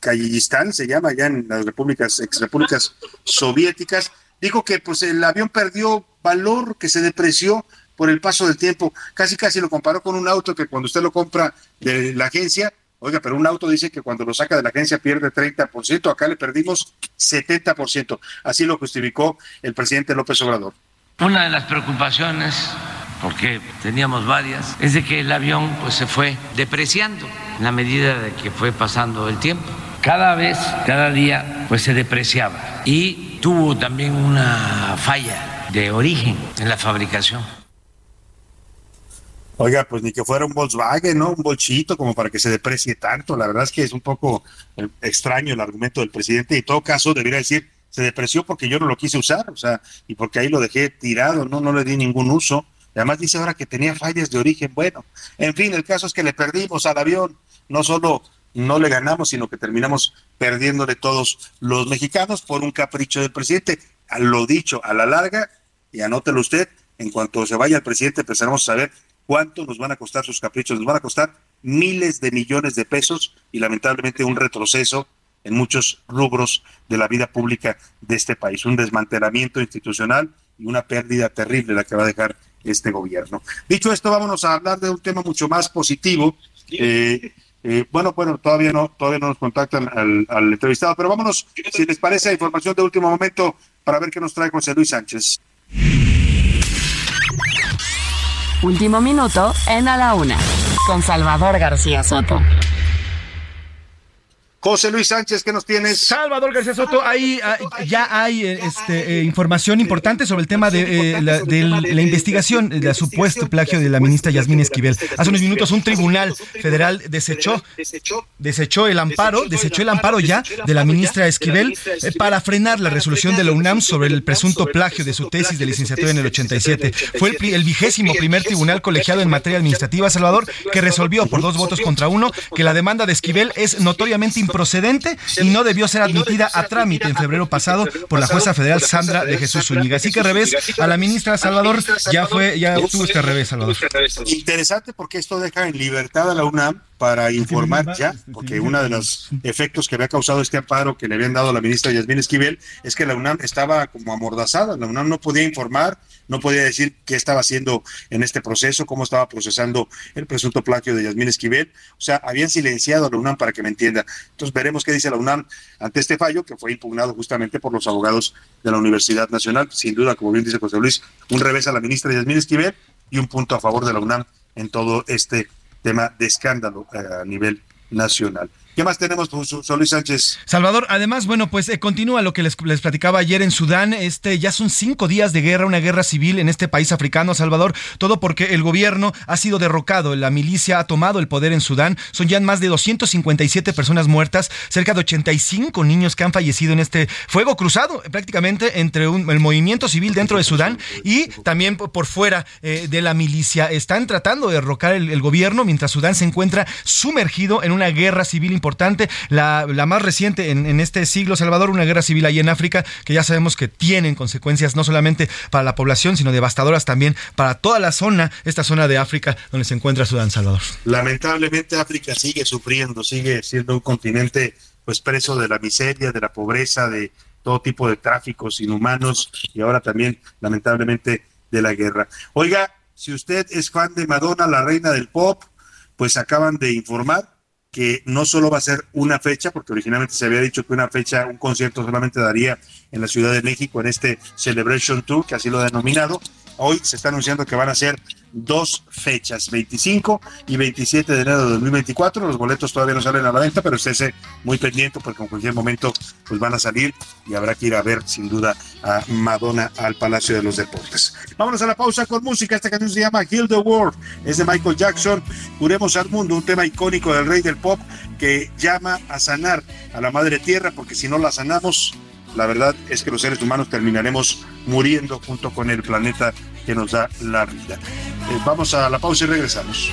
Kayistán, se llama, ya en las repúblicas, ex repúblicas soviéticas. Dijo que pues el avión perdió valor, que se depreció por el paso del tiempo. Casi casi lo comparó con un auto que cuando usted lo compra de la agencia, oiga, pero un auto dice que cuando lo saca de la agencia pierde 30%, acá le perdimos 70%. Así lo justificó el presidente López Obrador. Una de las preocupaciones, porque teníamos varias, es de que el avión pues se fue depreciando en la medida de que fue pasando el tiempo. Cada vez, cada día, pues se depreciaba y tuvo también una falla de origen en la fabricación. Oiga, pues ni que fuera un Volkswagen, ¿no? Un bolchito como para que se deprecie tanto. La verdad es que es un poco eh, extraño el argumento del presidente. Y en todo caso, debería decir, se depreció porque yo no lo quise usar, o sea, y porque ahí lo dejé tirado, no, no le di ningún uso. además dice ahora que tenía fallas de origen. Bueno, en fin, el caso es que le perdimos al avión. No solo no le ganamos, sino que terminamos perdiéndole todos los mexicanos por un capricho del presidente. A lo dicho, a la larga, y anótelo usted, en cuanto se vaya el presidente empezaremos a saber cuánto nos van a costar sus caprichos. Nos van a costar miles de millones de pesos y lamentablemente un retroceso en muchos rubros de la vida pública de este país, un desmantelamiento institucional y una pérdida terrible la que va a dejar este gobierno. Dicho esto, vámonos a hablar de un tema mucho más positivo. Eh, eh, bueno, bueno, todavía no, todavía no nos contactan al, al entrevistado, pero vámonos, si les parece, información de último momento para ver qué nos trae José Luis Sánchez. Último minuto en A la Una, con Salvador García Soto. José Luis Sánchez, ¿qué nos tienes? Salvador García Soto, ahí ah, ya hay este, eh, información importante sobre el tema de, eh, la, de la investigación del supuesto plagio de la ministra Yasmín Esquivel. Hace unos minutos un tribunal federal desechó, desechó el amparo, desechó el amparo ya de la ministra Esquivel para frenar la resolución de la UNAM sobre el presunto plagio de su tesis de licenciatura en el 87. Fue el, el vigésimo primer tribunal colegiado en materia administrativa, Salvador, que resolvió por dos votos contra uno que la demanda de Esquivel es notoriamente procedente y no debió ser admitida a trámite en febrero pasado por la jueza federal Sandra de Jesús Zúñiga. Así que revés a la ministra Salvador ya fue, ya tuvo este revés, Salvador. Interesante porque esto deja en libertad a la UNAM para informar ya, porque uno de los efectos que había causado este amparo que le habían dado a la ministra Yasmín Esquivel es que la UNAM estaba como amordazada, la UNAM no podía informar, no podía decir qué estaba haciendo en este proceso, cómo estaba procesando el presunto plagio de Yasmín Esquivel, o sea, habían silenciado a la UNAM para que me entienda. Entonces veremos qué dice la UNAM ante este fallo que fue impugnado justamente por los abogados de la Universidad Nacional, sin duda, como bien dice José Luis, un revés a la ministra Yasmín Esquivel y un punto a favor de la UNAM en todo este tema de escándalo eh, a nivel nacional. ¿Qué más tenemos, José Luis Sánchez? Salvador, además, bueno, pues eh, continúa lo que les, platicaba ayer en Sudán. Este, ya son cinco días de guerra, una guerra civil en este país africano, Salvador. Todo porque el gobierno ha sido derrocado, la milicia ha tomado el poder en Sudán. Son ya más de 257 personas muertas, cerca de 85 niños que han fallecido en este fuego cruzado, eh, prácticamente entre un, el movimiento civil dentro de Sudán y también por fuera eh, de la milicia. Están tratando de derrocar el, el gobierno mientras Sudán se encuentra sumergido en una guerra civil importante importante, la, más reciente en, en, este siglo, Salvador, una guerra civil ahí en África, que ya sabemos que tienen consecuencias no solamente para la población, sino devastadoras también para toda la zona, esta zona de África donde se encuentra Sudán, Salvador. Lamentablemente África sigue sufriendo, sigue siendo un continente pues preso de la miseria, de la pobreza, de todo tipo de tráficos inhumanos y ahora también lamentablemente de la guerra. Oiga, si usted es fan de Madonna, la reina del pop, pues acaban de informar que no solo va a ser una fecha, porque originalmente se había dicho que una fecha, un concierto solamente daría en la Ciudad de México en este Celebration Tour, que así lo ha denominado. Hoy se está anunciando que van a ser dos fechas, 25 y 27 de enero de 2024. Los boletos todavía no salen a la venta, pero estése muy pendiente porque en cualquier momento pues van a salir y habrá que ir a ver sin duda a Madonna al Palacio de los Deportes. Vámonos a la pausa con música. Esta canción se llama Heal the World. Es de Michael Jackson. Curemos al mundo, un tema icónico del rey del pop que llama a sanar a la madre tierra porque si no la sanamos la verdad es que los seres humanos terminaremos muriendo junto con el planeta que nos da la vida. Eh, vamos a la pausa y regresamos.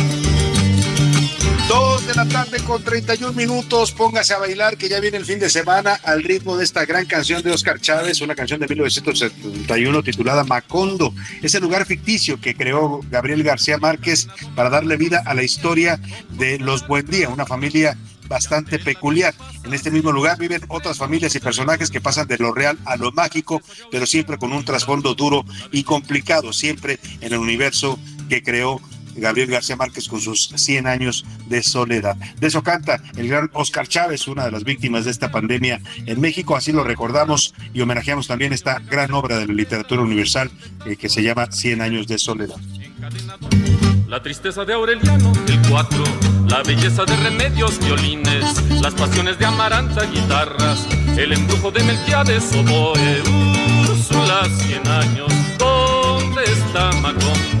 De la tarde con 31 minutos. Póngase a bailar que ya viene el fin de semana al ritmo de esta gran canción de Oscar Chávez, una canción de 1971 titulada Macondo. Ese lugar ficticio que creó Gabriel García Márquez para darle vida a la historia de los Buendía, una familia bastante peculiar. En este mismo lugar viven otras familias y personajes que pasan de lo real a lo mágico, pero siempre con un trasfondo duro y complicado, siempre en el universo que creó Gabriel García Márquez con sus 100 años de soledad. De eso canta el gran Oscar Chávez, una de las víctimas de esta pandemia en México. Así lo recordamos y homenajeamos también esta gran obra de la literatura universal eh, que se llama 100 años de soledad. La tristeza de Aureliano, el cuatro, la belleza de remedios, violines, las pasiones de Amaranta, guitarras, el embrujo de Melquiades, oboe, Úrsula, cien años, ¿dónde está Macondo?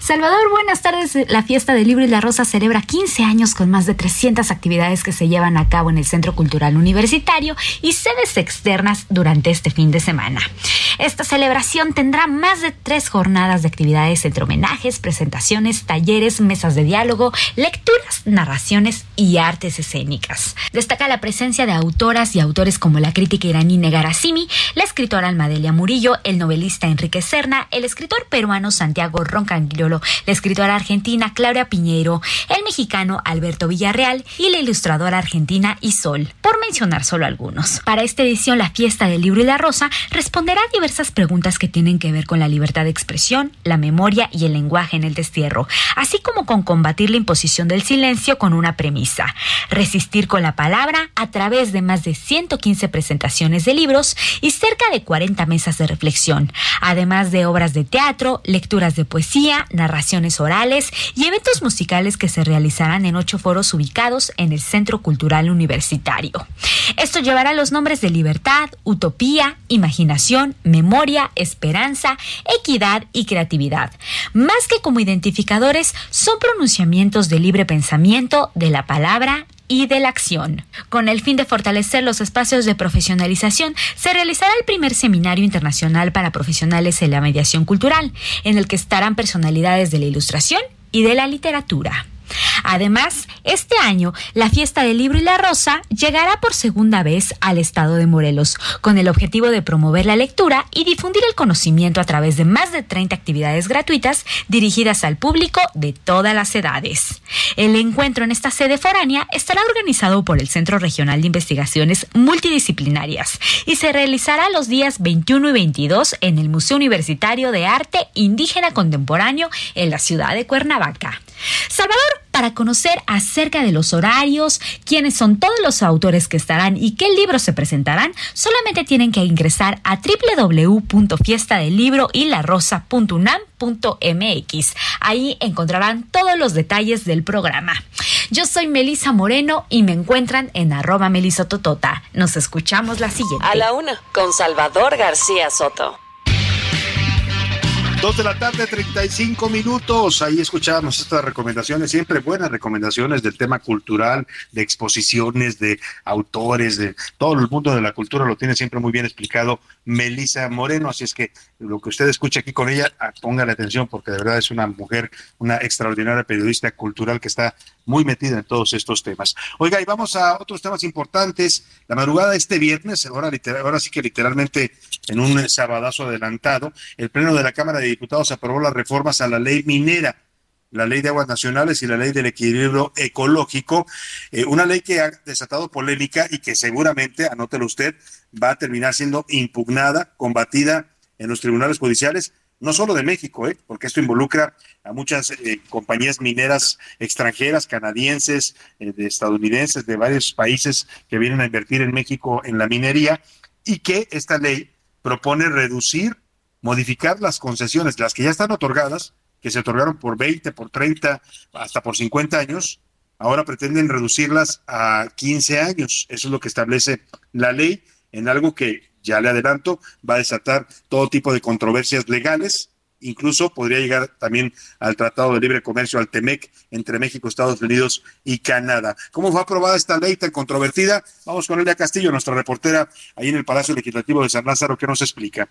Salvador, buenas tardes. La fiesta del libro y la rosa celebra 15 años con más de 300 actividades que se llevan a cabo en el Centro Cultural Universitario y sedes externas durante este fin de semana. Esta celebración tendrá más de tres jornadas de actividades entre homenajes, presentaciones, talleres, mesas de diálogo, lecturas, narraciones y artes escénicas. Destaca la presencia de autoras y autores como la crítica iraní Negar Asimi, la escritora Almadelia Murillo, el novelista Enrique Serna, el escritor peruano Santiago Roncanguilolo la escritora argentina Claudia Piñeiro, el mexicano Alberto Villarreal y la ilustradora argentina Isol, por mencionar solo algunos. Para esta edición, la fiesta del libro y la rosa responderá a diversas preguntas que tienen que ver con la libertad de expresión, la memoria y el lenguaje en el destierro, así como con combatir la imposición del silencio con una premisa, resistir con la palabra a través de más de 115 presentaciones de libros y cerca de 40 mesas de reflexión, además de obras de teatro, lecturas de poesía, narraciones orales y eventos musicales que se realizarán en ocho foros ubicados en el Centro Cultural Universitario. Esto llevará los nombres de libertad, utopía, imaginación, memoria, esperanza, equidad y creatividad. Más que como identificadores, son pronunciamientos de libre pensamiento, de la palabra y de la acción. Con el fin de fortalecer los espacios de profesionalización, se realizará el primer seminario internacional para profesionales en la mediación cultural, en el que estarán personalidades de la ilustración y de la literatura. Además, este año, la fiesta del libro y la rosa llegará por segunda vez al estado de Morelos, con el objetivo de promover la lectura y difundir el conocimiento a través de más de 30 actividades gratuitas dirigidas al público de todas las edades. El encuentro en esta sede foránea estará organizado por el Centro Regional de Investigaciones Multidisciplinarias y se realizará los días 21 y 22 en el Museo Universitario de Arte Indígena Contemporáneo en la ciudad de Cuernavaca. Salvador, para conocer acerca de los horarios, quiénes son todos los autores que estarán y qué libros se presentarán, solamente tienen que ingresar a www.fiestadelibroylarosa.unam.mx. Ahí encontrarán todos los detalles del programa. Yo soy Melisa Moreno y me encuentran en arroba melisototota. Nos escuchamos la siguiente. A la una, con Salvador García Soto. Dos de la tarde, 35 minutos. Ahí escuchábamos estas recomendaciones, siempre buenas recomendaciones del tema cultural, de exposiciones, de autores, de todo el mundo de la cultura lo tiene siempre muy bien explicado Melisa Moreno. Así es que lo que usted escucha aquí con ella, ah, póngale atención porque de verdad es una mujer, una extraordinaria periodista cultural que está muy metida en todos estos temas. Oiga, y vamos a otros temas importantes. La madrugada de este viernes, ahora, ahora sí que literalmente en un sabadazo adelantado, el Pleno de la Cámara de Diputados aprobó las reformas a la ley minera la ley de aguas nacionales y la ley del equilibrio ecológico, eh, una ley que ha desatado polémica y que seguramente, anótelo usted, va a terminar siendo impugnada, combatida en los tribunales judiciales, no solo de México, ¿eh? porque esto involucra a muchas eh, compañías mineras extranjeras, canadienses, eh, de estadounidenses, de varios países que vienen a invertir en México en la minería, y que esta ley propone reducir, modificar las concesiones, las que ya están otorgadas, que se otorgaron por 20, por 30, hasta por 50 años, ahora pretenden reducirlas a 15 años. Eso es lo que establece la ley en algo que, ya le adelanto, va a desatar todo tipo de controversias legales. Incluso podría llegar también al Tratado de Libre Comercio, al TEMEC, entre México, Estados Unidos y Canadá. ¿Cómo fue aprobada esta ley tan controvertida? Vamos con Elia Castillo, nuestra reportera ahí en el Palacio Legislativo de San Lázaro, que nos explica.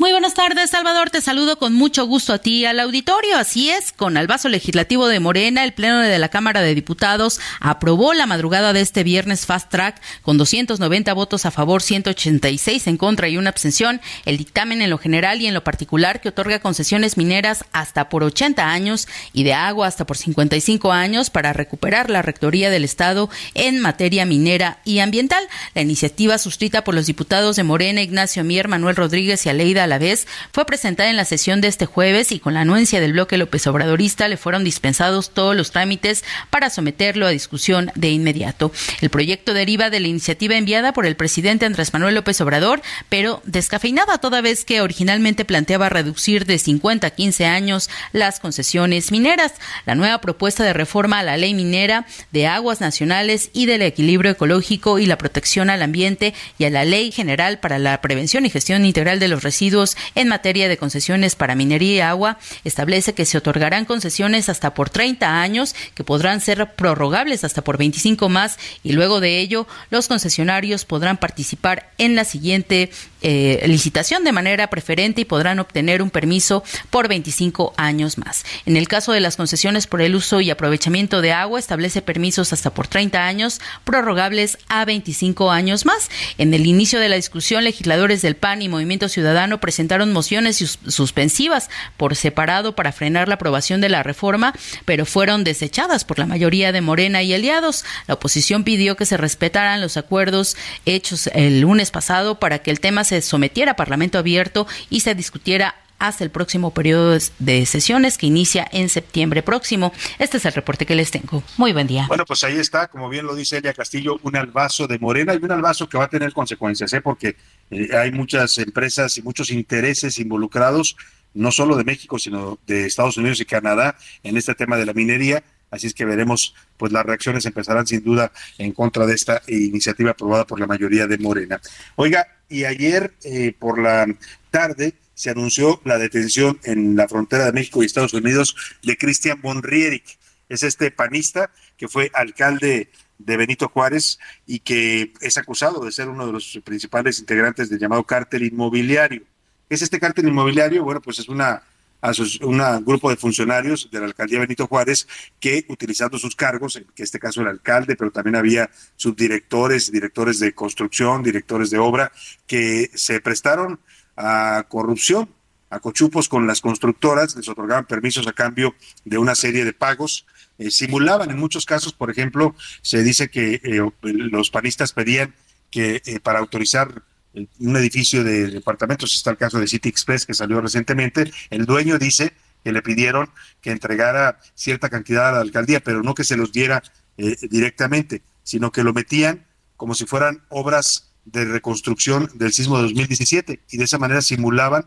Muy buenas tardes, Salvador. Te saludo con mucho gusto a ti y al auditorio. Así es, con el vaso legislativo de Morena, el Pleno de la Cámara de Diputados aprobó la madrugada de este viernes Fast Track con 290 votos a favor, 186 en contra y una abstención. El dictamen en lo general y en lo particular que otorga concesiones mineras hasta por 80 años y de agua hasta por 55 años para recuperar la rectoría del Estado en materia minera y ambiental. La iniciativa suscrita por los diputados de Morena, Ignacio Mier, Manuel Rodríguez y Aleida la vez, fue presentada en la sesión de este jueves y con la anuencia del bloque López Obradorista le fueron dispensados todos los trámites para someterlo a discusión de inmediato. El proyecto deriva de la iniciativa enviada por el presidente Andrés Manuel López Obrador, pero descafeinada toda vez que originalmente planteaba reducir de 50 a 15 años las concesiones mineras. La nueva propuesta de reforma a la ley minera de aguas nacionales y del equilibrio ecológico y la protección al ambiente y a la ley general para la prevención y gestión integral de los residuos en materia de concesiones para minería y agua establece que se otorgarán concesiones hasta por 30 años que podrán ser prorrogables hasta por 25 más y luego de ello los concesionarios podrán participar en la siguiente eh, licitación de manera preferente y podrán obtener un permiso por 25 años más. En el caso de las concesiones por el uso y aprovechamiento de agua, establece permisos hasta por 30 años, prorrogables a 25 años más. En el inicio de la discusión, legisladores del PAN y Movimiento Ciudadano presentaron mociones sus- suspensivas por separado para frenar la aprobación de la reforma, pero fueron desechadas por la mayoría de Morena y aliados. La oposición pidió que se respetaran los acuerdos hechos el lunes pasado para que el tema se sometiera a Parlamento abierto y se discutiera hasta el próximo periodo de sesiones que inicia en septiembre próximo. Este es el reporte que les tengo. Muy buen día. Bueno, pues ahí está, como bien lo dice Elia Castillo, un albazo de Morena y un albazo que va a tener consecuencias, ¿eh? porque eh, hay muchas empresas y muchos intereses involucrados, no solo de México, sino de Estados Unidos y Canadá en este tema de la minería. Así es que veremos, pues las reacciones empezarán sin duda en contra de esta iniciativa aprobada por la mayoría de Morena. Oiga, y ayer eh, por la tarde se anunció la detención en la frontera de México y Estados Unidos de Cristian Bonrieric. Es este panista que fue alcalde de Benito Juárez y que es acusado de ser uno de los principales integrantes del llamado cártel inmobiliario. ¿Qué es este cártel inmobiliario? Bueno, pues es una un grupo de funcionarios de la alcaldía Benito Juárez que utilizando sus cargos, en este caso el alcalde, pero también había subdirectores, directores de construcción, directores de obra, que se prestaron a corrupción, a cochupos con las constructoras, les otorgaban permisos a cambio de una serie de pagos, eh, simulaban en muchos casos, por ejemplo, se dice que eh, los panistas pedían que eh, para autorizar un edificio de departamentos, está el caso de City Express que salió recientemente, el dueño dice que le pidieron que entregara cierta cantidad a la alcaldía, pero no que se los diera directamente, sino que lo metían como si fueran obras de reconstrucción del sismo de 2017 y de esa manera simulaban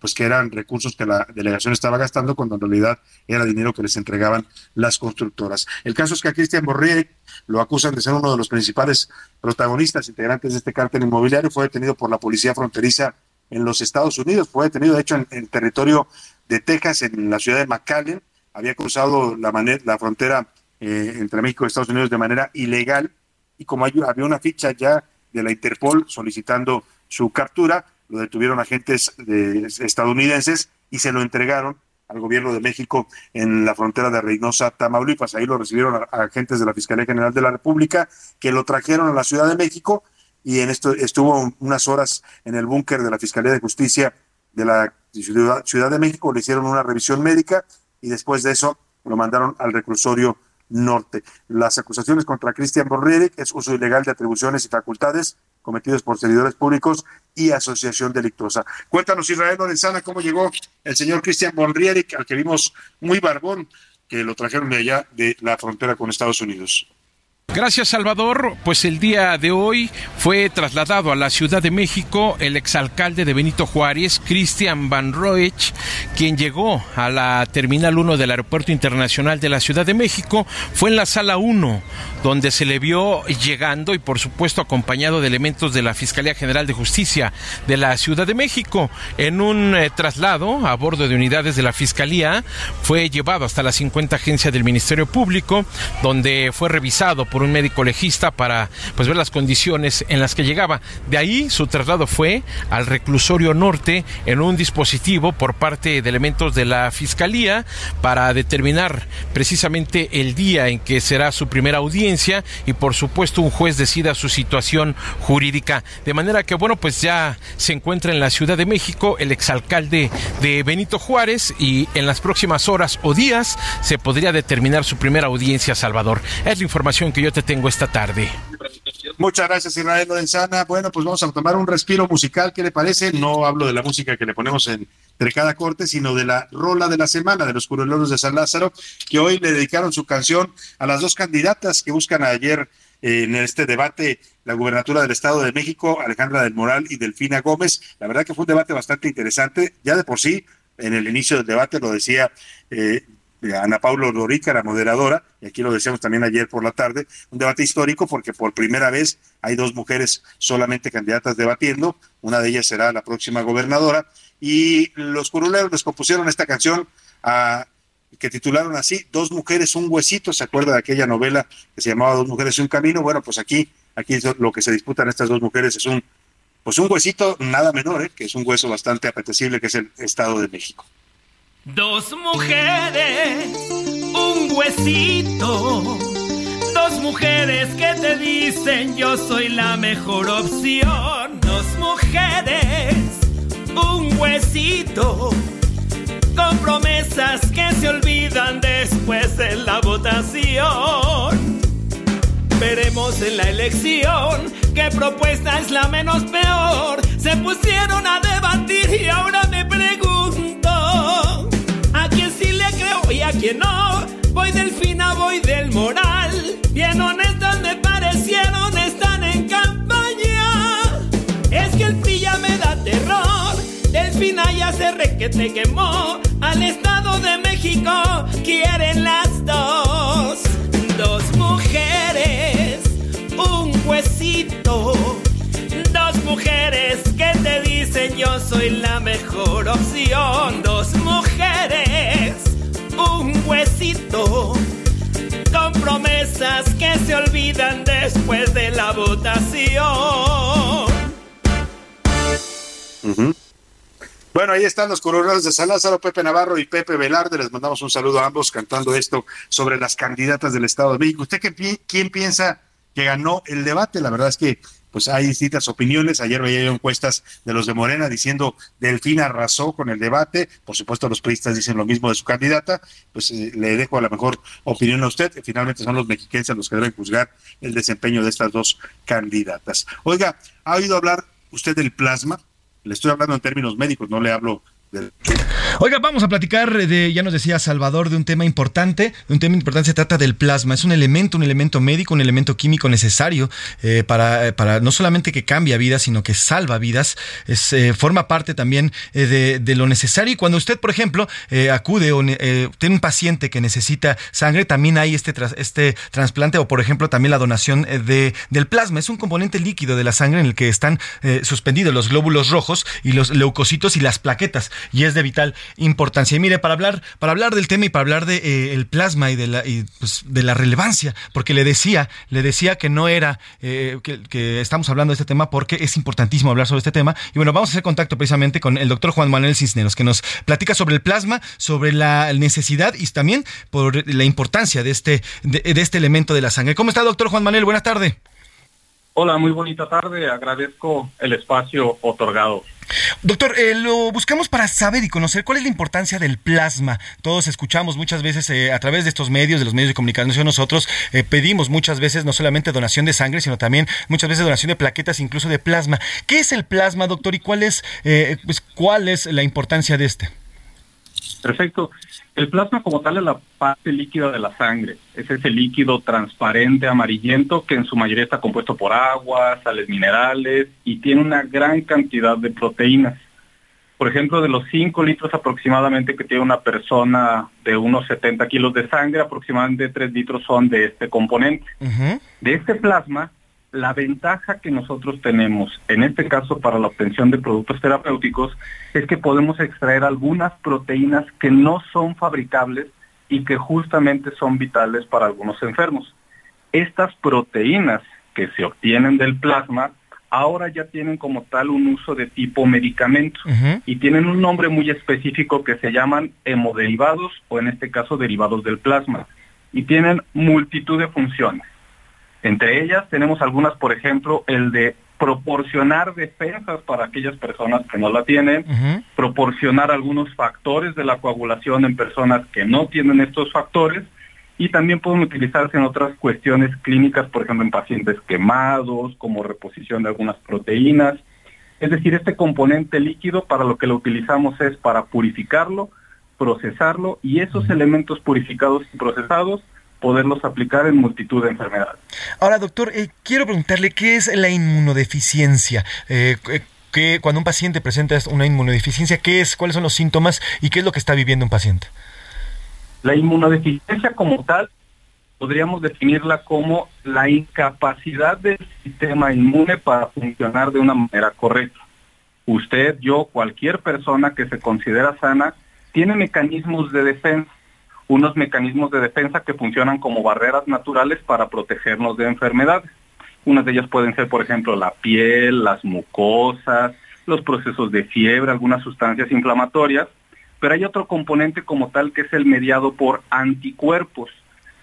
pues que eran recursos que la delegación estaba gastando cuando en realidad era dinero que les entregaban las constructoras. El caso es que a Cristian Borrier lo acusan de ser uno de los principales protagonistas integrantes de este cártel inmobiliario, fue detenido por la policía fronteriza en los Estados Unidos, fue detenido de hecho en el territorio de Texas, en la ciudad de McAllen, había cruzado la, la frontera eh, entre México y Estados Unidos de manera ilegal y como había una ficha ya de la Interpol solicitando su captura, lo detuvieron agentes de, estadounidenses y se lo entregaron al gobierno de México en la frontera de Reynosa, Tamaulipas. Ahí lo recibieron agentes de la Fiscalía General de la República que lo trajeron a la Ciudad de México y en esto estuvo unas horas en el búnker de la Fiscalía de Justicia de la Ciudad, Ciudad de México, le hicieron una revisión médica y después de eso lo mandaron al reclusorio norte. Las acusaciones contra Cristian Borrieric es uso ilegal de atribuciones y facultades cometidos por servidores públicos y asociación delictuosa. Cuéntanos, Israel Lorenzana, cómo llegó el señor Cristian Bonrieric, al que vimos muy barbón, que lo trajeron de allá de la frontera con Estados Unidos. Gracias, Salvador. Pues el día de hoy fue trasladado a la Ciudad de México el exalcalde de Benito Juárez, Cristian Van Roech, quien llegó a la Terminal 1 del Aeropuerto Internacional de la Ciudad de México. Fue en la Sala 1, donde se le vio llegando y, por supuesto, acompañado de elementos de la Fiscalía General de Justicia de la Ciudad de México. En un eh, traslado a bordo de unidades de la Fiscalía, fue llevado hasta la 50 agencia del Ministerio Público, donde fue revisado por un médico legista para pues ver las condiciones en las que llegaba. De ahí su traslado fue al reclusorio norte en un dispositivo por parte de elementos de la fiscalía para determinar precisamente el día en que será su primera audiencia y por supuesto un juez decida su situación jurídica. De manera que bueno, pues ya se encuentra en la Ciudad de México el exalcalde de Benito Juárez y en las próximas horas o días se podría determinar su primera audiencia Salvador. Es la información que yo te tengo esta tarde. Muchas gracias, Israel Lorenzana. Bueno, pues vamos a tomar un respiro musical. ¿Qué le parece? No hablo de la música que le ponemos en, entre cada corte, sino de la rola de la semana de los Curuleros de San Lázaro, que hoy le dedicaron su canción a las dos candidatas que buscan ayer eh, en este debate la gubernatura del Estado de México, Alejandra del Moral y Delfina Gómez. La verdad que fue un debate bastante interesante. Ya de por sí, en el inicio del debate lo decía eh, Ana Paula Lorica, la moderadora, y aquí lo decíamos también ayer por la tarde, un debate histórico porque por primera vez hay dos mujeres solamente candidatas debatiendo, una de ellas será la próxima gobernadora, y los curuleros les compusieron esta canción a, que titularon así, Dos mujeres, un huesito, ¿se acuerda de aquella novela que se llamaba Dos mujeres y un camino? Bueno, pues aquí, aquí lo que se disputan estas dos mujeres es un, pues un huesito nada menor, ¿eh? que es un hueso bastante apetecible, que es el Estado de México. Dos mujeres, un huesito. Dos mujeres que te dicen yo soy la mejor opción. Dos mujeres, un huesito con promesas que se olvidan después de la votación. Veremos en la elección qué propuesta es la menos peor. Se pusieron a debatir y ahora me pregunto quién no. Voy del fina, voy del moral. Bien honestas me parecieron, están en campaña. Es que el pilla me da terror. Delfina ya se requete quemó. Al Estado de México quieren las dos. Dos mujeres, un huesito. Dos mujeres que te dicen yo soy la mejor opción. Dos mujeres, un huesito. Con promesas que se olvidan después de la votación. Bueno, ahí están los colorados de San Lázaro, Pepe Navarro y Pepe Velarde. Les mandamos un saludo a ambos cantando esto sobre las candidatas del Estado de México. ¿Usted qué, quién piensa que ganó el debate? La verdad es que pues hay distintas opiniones. Ayer veía yo encuestas de los de Morena diciendo Delfín arrasó con el debate. Por supuesto, los priistas dicen lo mismo de su candidata. Pues eh, le dejo a la mejor opinión a usted. Finalmente son los mexiquenses los que deben juzgar el desempeño de estas dos candidatas. Oiga, ¿ha oído hablar usted del plasma? Le estoy hablando en términos médicos, no le hablo. Oiga, vamos a platicar de, ya nos decía Salvador, de un tema importante. Un tema importante se trata del plasma. Es un elemento, un elemento médico, un elemento químico necesario eh, para, eh, para no solamente que cambia vidas, sino que salva vidas. Es, eh, forma parte también de, lo necesario. Y cuando usted, por ejemplo, acude o ne- tiene un paciente que necesita sangre, también hay este, este trasplante o, por ejemplo, también la donación de, del plasma. Es un componente líquido de la sangre en el que están suspendidos los glóbulos rojos y los leucocitos y las plaquetas. Y es de vital importancia. Y mire, para hablar, para hablar del tema y para hablar de eh, el plasma y de la y, pues, de la relevancia, porque le decía, le decía que no era eh, que, que estamos hablando de este tema porque es importantísimo hablar sobre este tema. Y bueno, vamos a hacer contacto precisamente con el doctor Juan Manuel Cisneros, que nos platica sobre el plasma, sobre la necesidad y también por la importancia de este, de, de este elemento de la sangre. ¿Cómo está, doctor Juan Manuel? Buenas tardes. Hola, muy bonita tarde. Agradezco el espacio otorgado. Doctor, eh, lo buscamos para saber y conocer cuál es la importancia del plasma. Todos escuchamos muchas veces eh, a través de estos medios, de los medios de comunicación, nosotros eh, pedimos muchas veces no solamente donación de sangre, sino también muchas veces donación de plaquetas, incluso de plasma. ¿Qué es el plasma, doctor, y cuál es, pues, cuál es la importancia de este? Perfecto. El plasma como tal es la parte líquida de la sangre. Es ese líquido transparente, amarillento, que en su mayoría está compuesto por agua, sales minerales y tiene una gran cantidad de proteínas. Por ejemplo, de los 5 litros aproximadamente que tiene una persona de unos 70 kilos de sangre, aproximadamente 3 litros son de este componente. De este plasma, la ventaja que nosotros tenemos, en este caso para la obtención de productos terapéuticos, es que podemos extraer algunas proteínas que no son fabricables y que justamente son vitales para algunos enfermos. Estas proteínas que se obtienen del plasma ahora ya tienen como tal un uso de tipo medicamento y tienen un nombre muy específico que se llaman hemoderivados o en este caso derivados del plasma y tienen multitud de funciones. Entre ellas tenemos algunas, por ejemplo, el de proporcionar defensas para aquellas personas que no la tienen, proporcionar algunos factores de la coagulación en personas que no tienen estos factores y también pueden utilizarse en otras cuestiones clínicas, por ejemplo, en pacientes quemados, como reposición de algunas proteínas. Es decir, este componente líquido para lo que lo utilizamos es para purificarlo, procesarlo y esos elementos purificados y procesados poderlos aplicar en multitud de enfermedades. Ahora, doctor, eh, quiero preguntarle qué es la inmunodeficiencia. Eh, eh, que cuando un paciente presenta una inmunodeficiencia, ¿qué es? ¿Cuáles son los síntomas y qué es lo que está viviendo un paciente? La inmunodeficiencia como tal podríamos definirla como la incapacidad del sistema inmune para funcionar de una manera correcta. Usted, yo, cualquier persona que se considera sana, tiene mecanismos de defensa, unos mecanismos de defensa que funcionan como barreras naturales para protegernos de enfermedades. Unas de ellas pueden ser, por ejemplo, la piel, las mucosas, los procesos de fiebre, algunas sustancias inflamatorias, pero hay otro componente como tal que es el mediado por anticuerpos.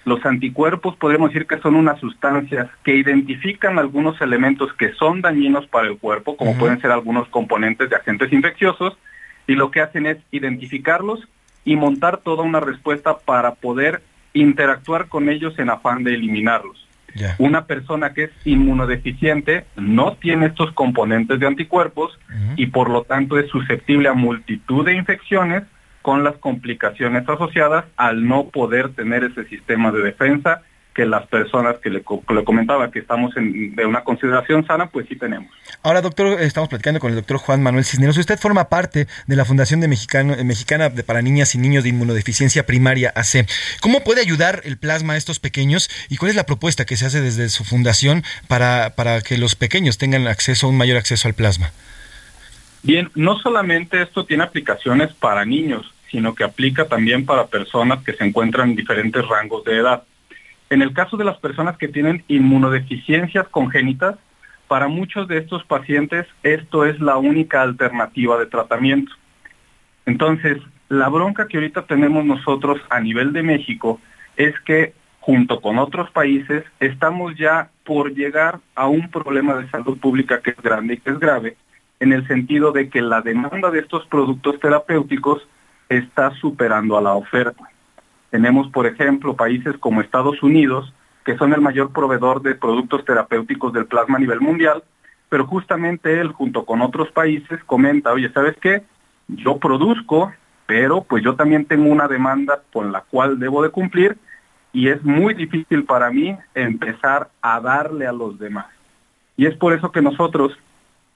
Los anticuerpos podemos decir que son unas sustancias que identifican algunos elementos que son dañinos para el cuerpo, como pueden ser algunos componentes de agentes infecciosos, y lo que hacen es identificarlos y montar toda una respuesta para poder interactuar con ellos en afán de eliminarlos. Una persona que es inmunodeficiente no tiene estos componentes de anticuerpos y por lo tanto es susceptible a multitud de infecciones con las complicaciones asociadas al no poder tener ese sistema de defensa que las personas que le, comentaba que estamos en de una consideración sana, pues sí tenemos. Ahora, doctor, estamos platicando con el doctor Juan Manuel Cisneros. Usted forma parte de la Fundación de Mexicano, Mexicana de para Niñas y Niños de Inmunodeficiencia Primaria AC. ¿Cómo puede ayudar el plasma a estos pequeños y cuál es la propuesta que se hace desde su fundación para, para que los pequeños tengan acceso, un mayor acceso al plasma? Bien, no solamente esto tiene aplicaciones para niños, sino que aplica también para personas que se encuentran en diferentes rangos de edad. En el caso de las personas que tienen inmunodeficiencias congénitas, para muchos de estos pacientes esto es la única alternativa de tratamiento. Entonces, la bronca que ahorita tenemos nosotros a nivel de México es que junto con otros países estamos ya por llegar a un problema de salud pública que es grande y que es grave, en el sentido de que la demanda de estos productos terapéuticos está superando a la oferta. Tenemos, por ejemplo, países como Estados Unidos, que son el mayor proveedor de productos terapéuticos del plasma a nivel mundial, pero justamente él, junto con otros países, comenta, oye, ¿sabes qué? Yo produzco, pero pues yo también tengo una demanda con la cual debo de cumplir y es muy difícil para mí empezar a darle a los demás. Y es por eso que nosotros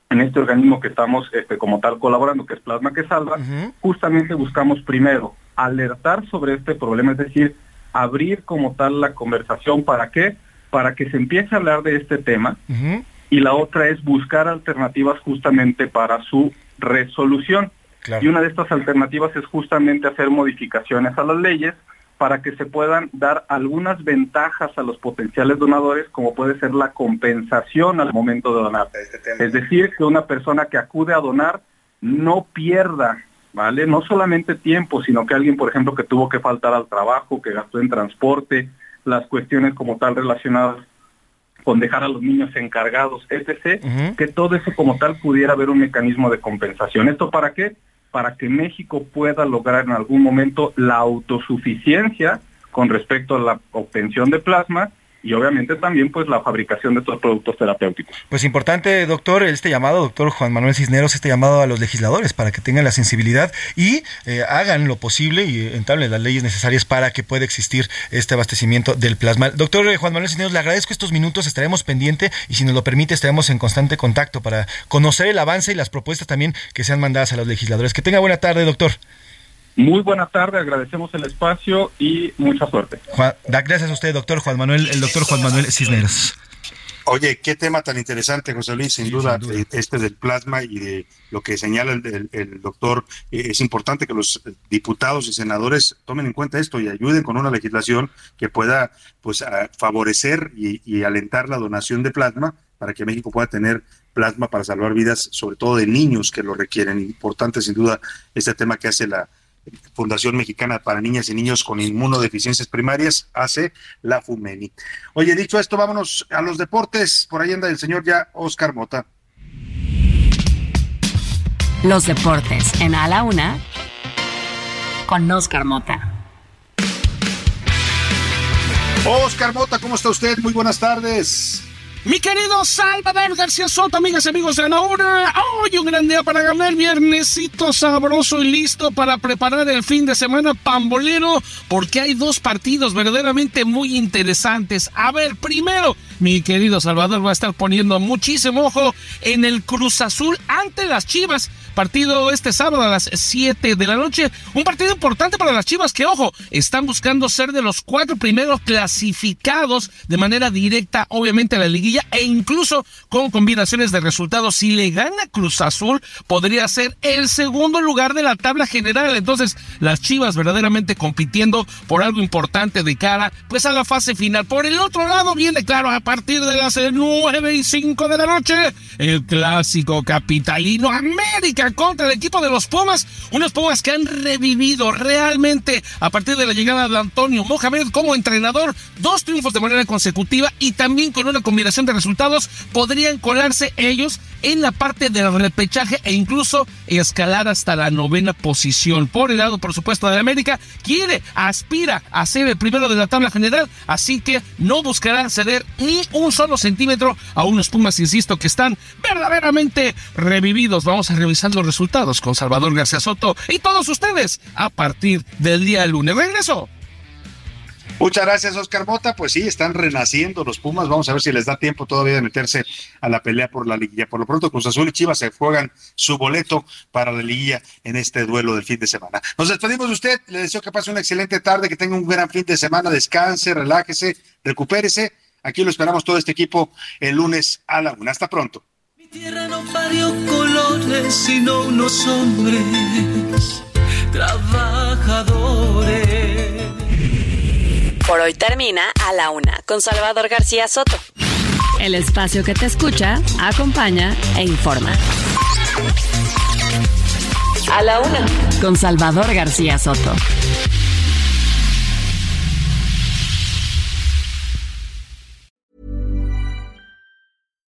en este organismo que estamos este, como tal colaborando, que es Plasma que Salva, justamente buscamos primero alertar sobre este problema, es decir, abrir como tal la conversación. ¿Para qué? Para que se empiece a hablar de este tema. Y la otra es buscar alternativas justamente para su resolución. Y una de estas alternativas es justamente hacer modificaciones a las leyes para que se puedan dar algunas ventajas a los potenciales donadores, como puede ser la compensación al momento de donar. Este es decir, que una persona que acude a donar no pierda, ¿vale? No solamente tiempo, sino que alguien, por ejemplo, que tuvo que faltar al trabajo, que gastó en transporte, las cuestiones como tal relacionadas con dejar a los niños encargados, etc., que todo eso como tal pudiera haber un mecanismo de compensación. ¿Esto para qué? para que México pueda lograr en algún momento la autosuficiencia con respecto a la obtención de plasma y obviamente también pues la fabricación de estos productos terapéuticos. Pues importante, doctor, este llamado, doctor Juan Manuel Cisneros, este llamado a los legisladores para que tengan la sensibilidad y eh, hagan lo posible y entablen las leyes necesarias para que pueda existir este abastecimiento del plasma. Doctor eh, Juan Manuel Cisneros, le agradezco estos minutos, estaremos pendiente y si nos lo permite estaremos en constante contacto para conocer el avance y las propuestas también que sean mandadas a los legisladores. Que tenga buena tarde, doctor. Muy buena tarde, agradecemos el espacio y mucha suerte. gracias a usted, doctor Juan Manuel, el doctor Juan Manuel Cisneros. Oye, qué tema tan interesante, José Luis, sin, duda, eh, este del plasma y de lo que señala el, doctor. Eh, es importante que los diputados y senadores tomen en cuenta esto y ayuden con una legislación que pueda pues favorecer y, y alentar la donación de plasma para que México pueda tener plasma para salvar vidas, sobre todo de niños que lo requieren. Importante, sin duda, este tema que hace la, Fundación Mexicana para Niñas y Niños con Inmunodeficiencias Primarias, hace la FUMENI. Oye, dicho esto, vámonos a los deportes. Por ahí anda el señor ya Oscar Mota. Los deportes en A la Una con Oscar Mota. Oscar Mota, ¿cómo está usted? Muy buenas tardes. Mi querido Salvador García Soto, amigas y amigos de la una, hoy un gran día para ganar viernesito sabroso y listo para preparar el fin de semana pambolero, porque hay dos partidos verdaderamente muy interesantes. A ver, primero, mi querido Salvador va a estar poniendo muchísimo ojo en el Cruz Azul ante las Chivas. Partido este sábado a las 7 de la noche. Un partido importante para las Chivas que, ojo, están buscando ser de los cuatro primeros clasificados de manera directa, obviamente, a la liguilla e incluso con combinaciones de resultados. Si le gana Cruz Azul, podría ser el segundo lugar de la tabla general. Entonces, las Chivas verdaderamente compitiendo por algo importante de cara pues a la fase final. Por el otro lado viene claro a partir de las 9 y 5 de la noche el clásico capitalino América contra el equipo de los Pumas. Unos Pumas que han revivido realmente a partir de la llegada de Antonio Mohamed como entrenador. Dos triunfos de manera consecutiva y también con una combinación de resultados podrían colarse ellos en la parte del repechaje e incluso escalar hasta la novena posición. Por el lado, por supuesto, de América, quiere, aspira a ser el primero de la tabla general, así que no buscará ceder un solo centímetro a unos Pumas, insisto, que están verdaderamente revividos. Vamos a revisar los resultados con Salvador García Soto y todos ustedes a partir del día lunes. Regreso. Muchas gracias, Oscar Mota. Pues sí, están renaciendo los Pumas. Vamos a ver si les da tiempo todavía de meterse a la pelea por la liguilla. Por lo pronto, Cruz Azul y Chivas se juegan su boleto para la liguilla en este duelo del fin de semana. Nos despedimos de usted. Le deseo que pase una excelente tarde, que tenga un gran fin de semana. Descanse, relájese, recupérese. Aquí lo esperamos todo este equipo el lunes a la una. Hasta pronto. Mi tierra no parió colores, sino unos hombres trabajadores. Por hoy termina A la Una con Salvador García Soto. El espacio que te escucha, acompaña e informa. A la Una con Salvador García Soto.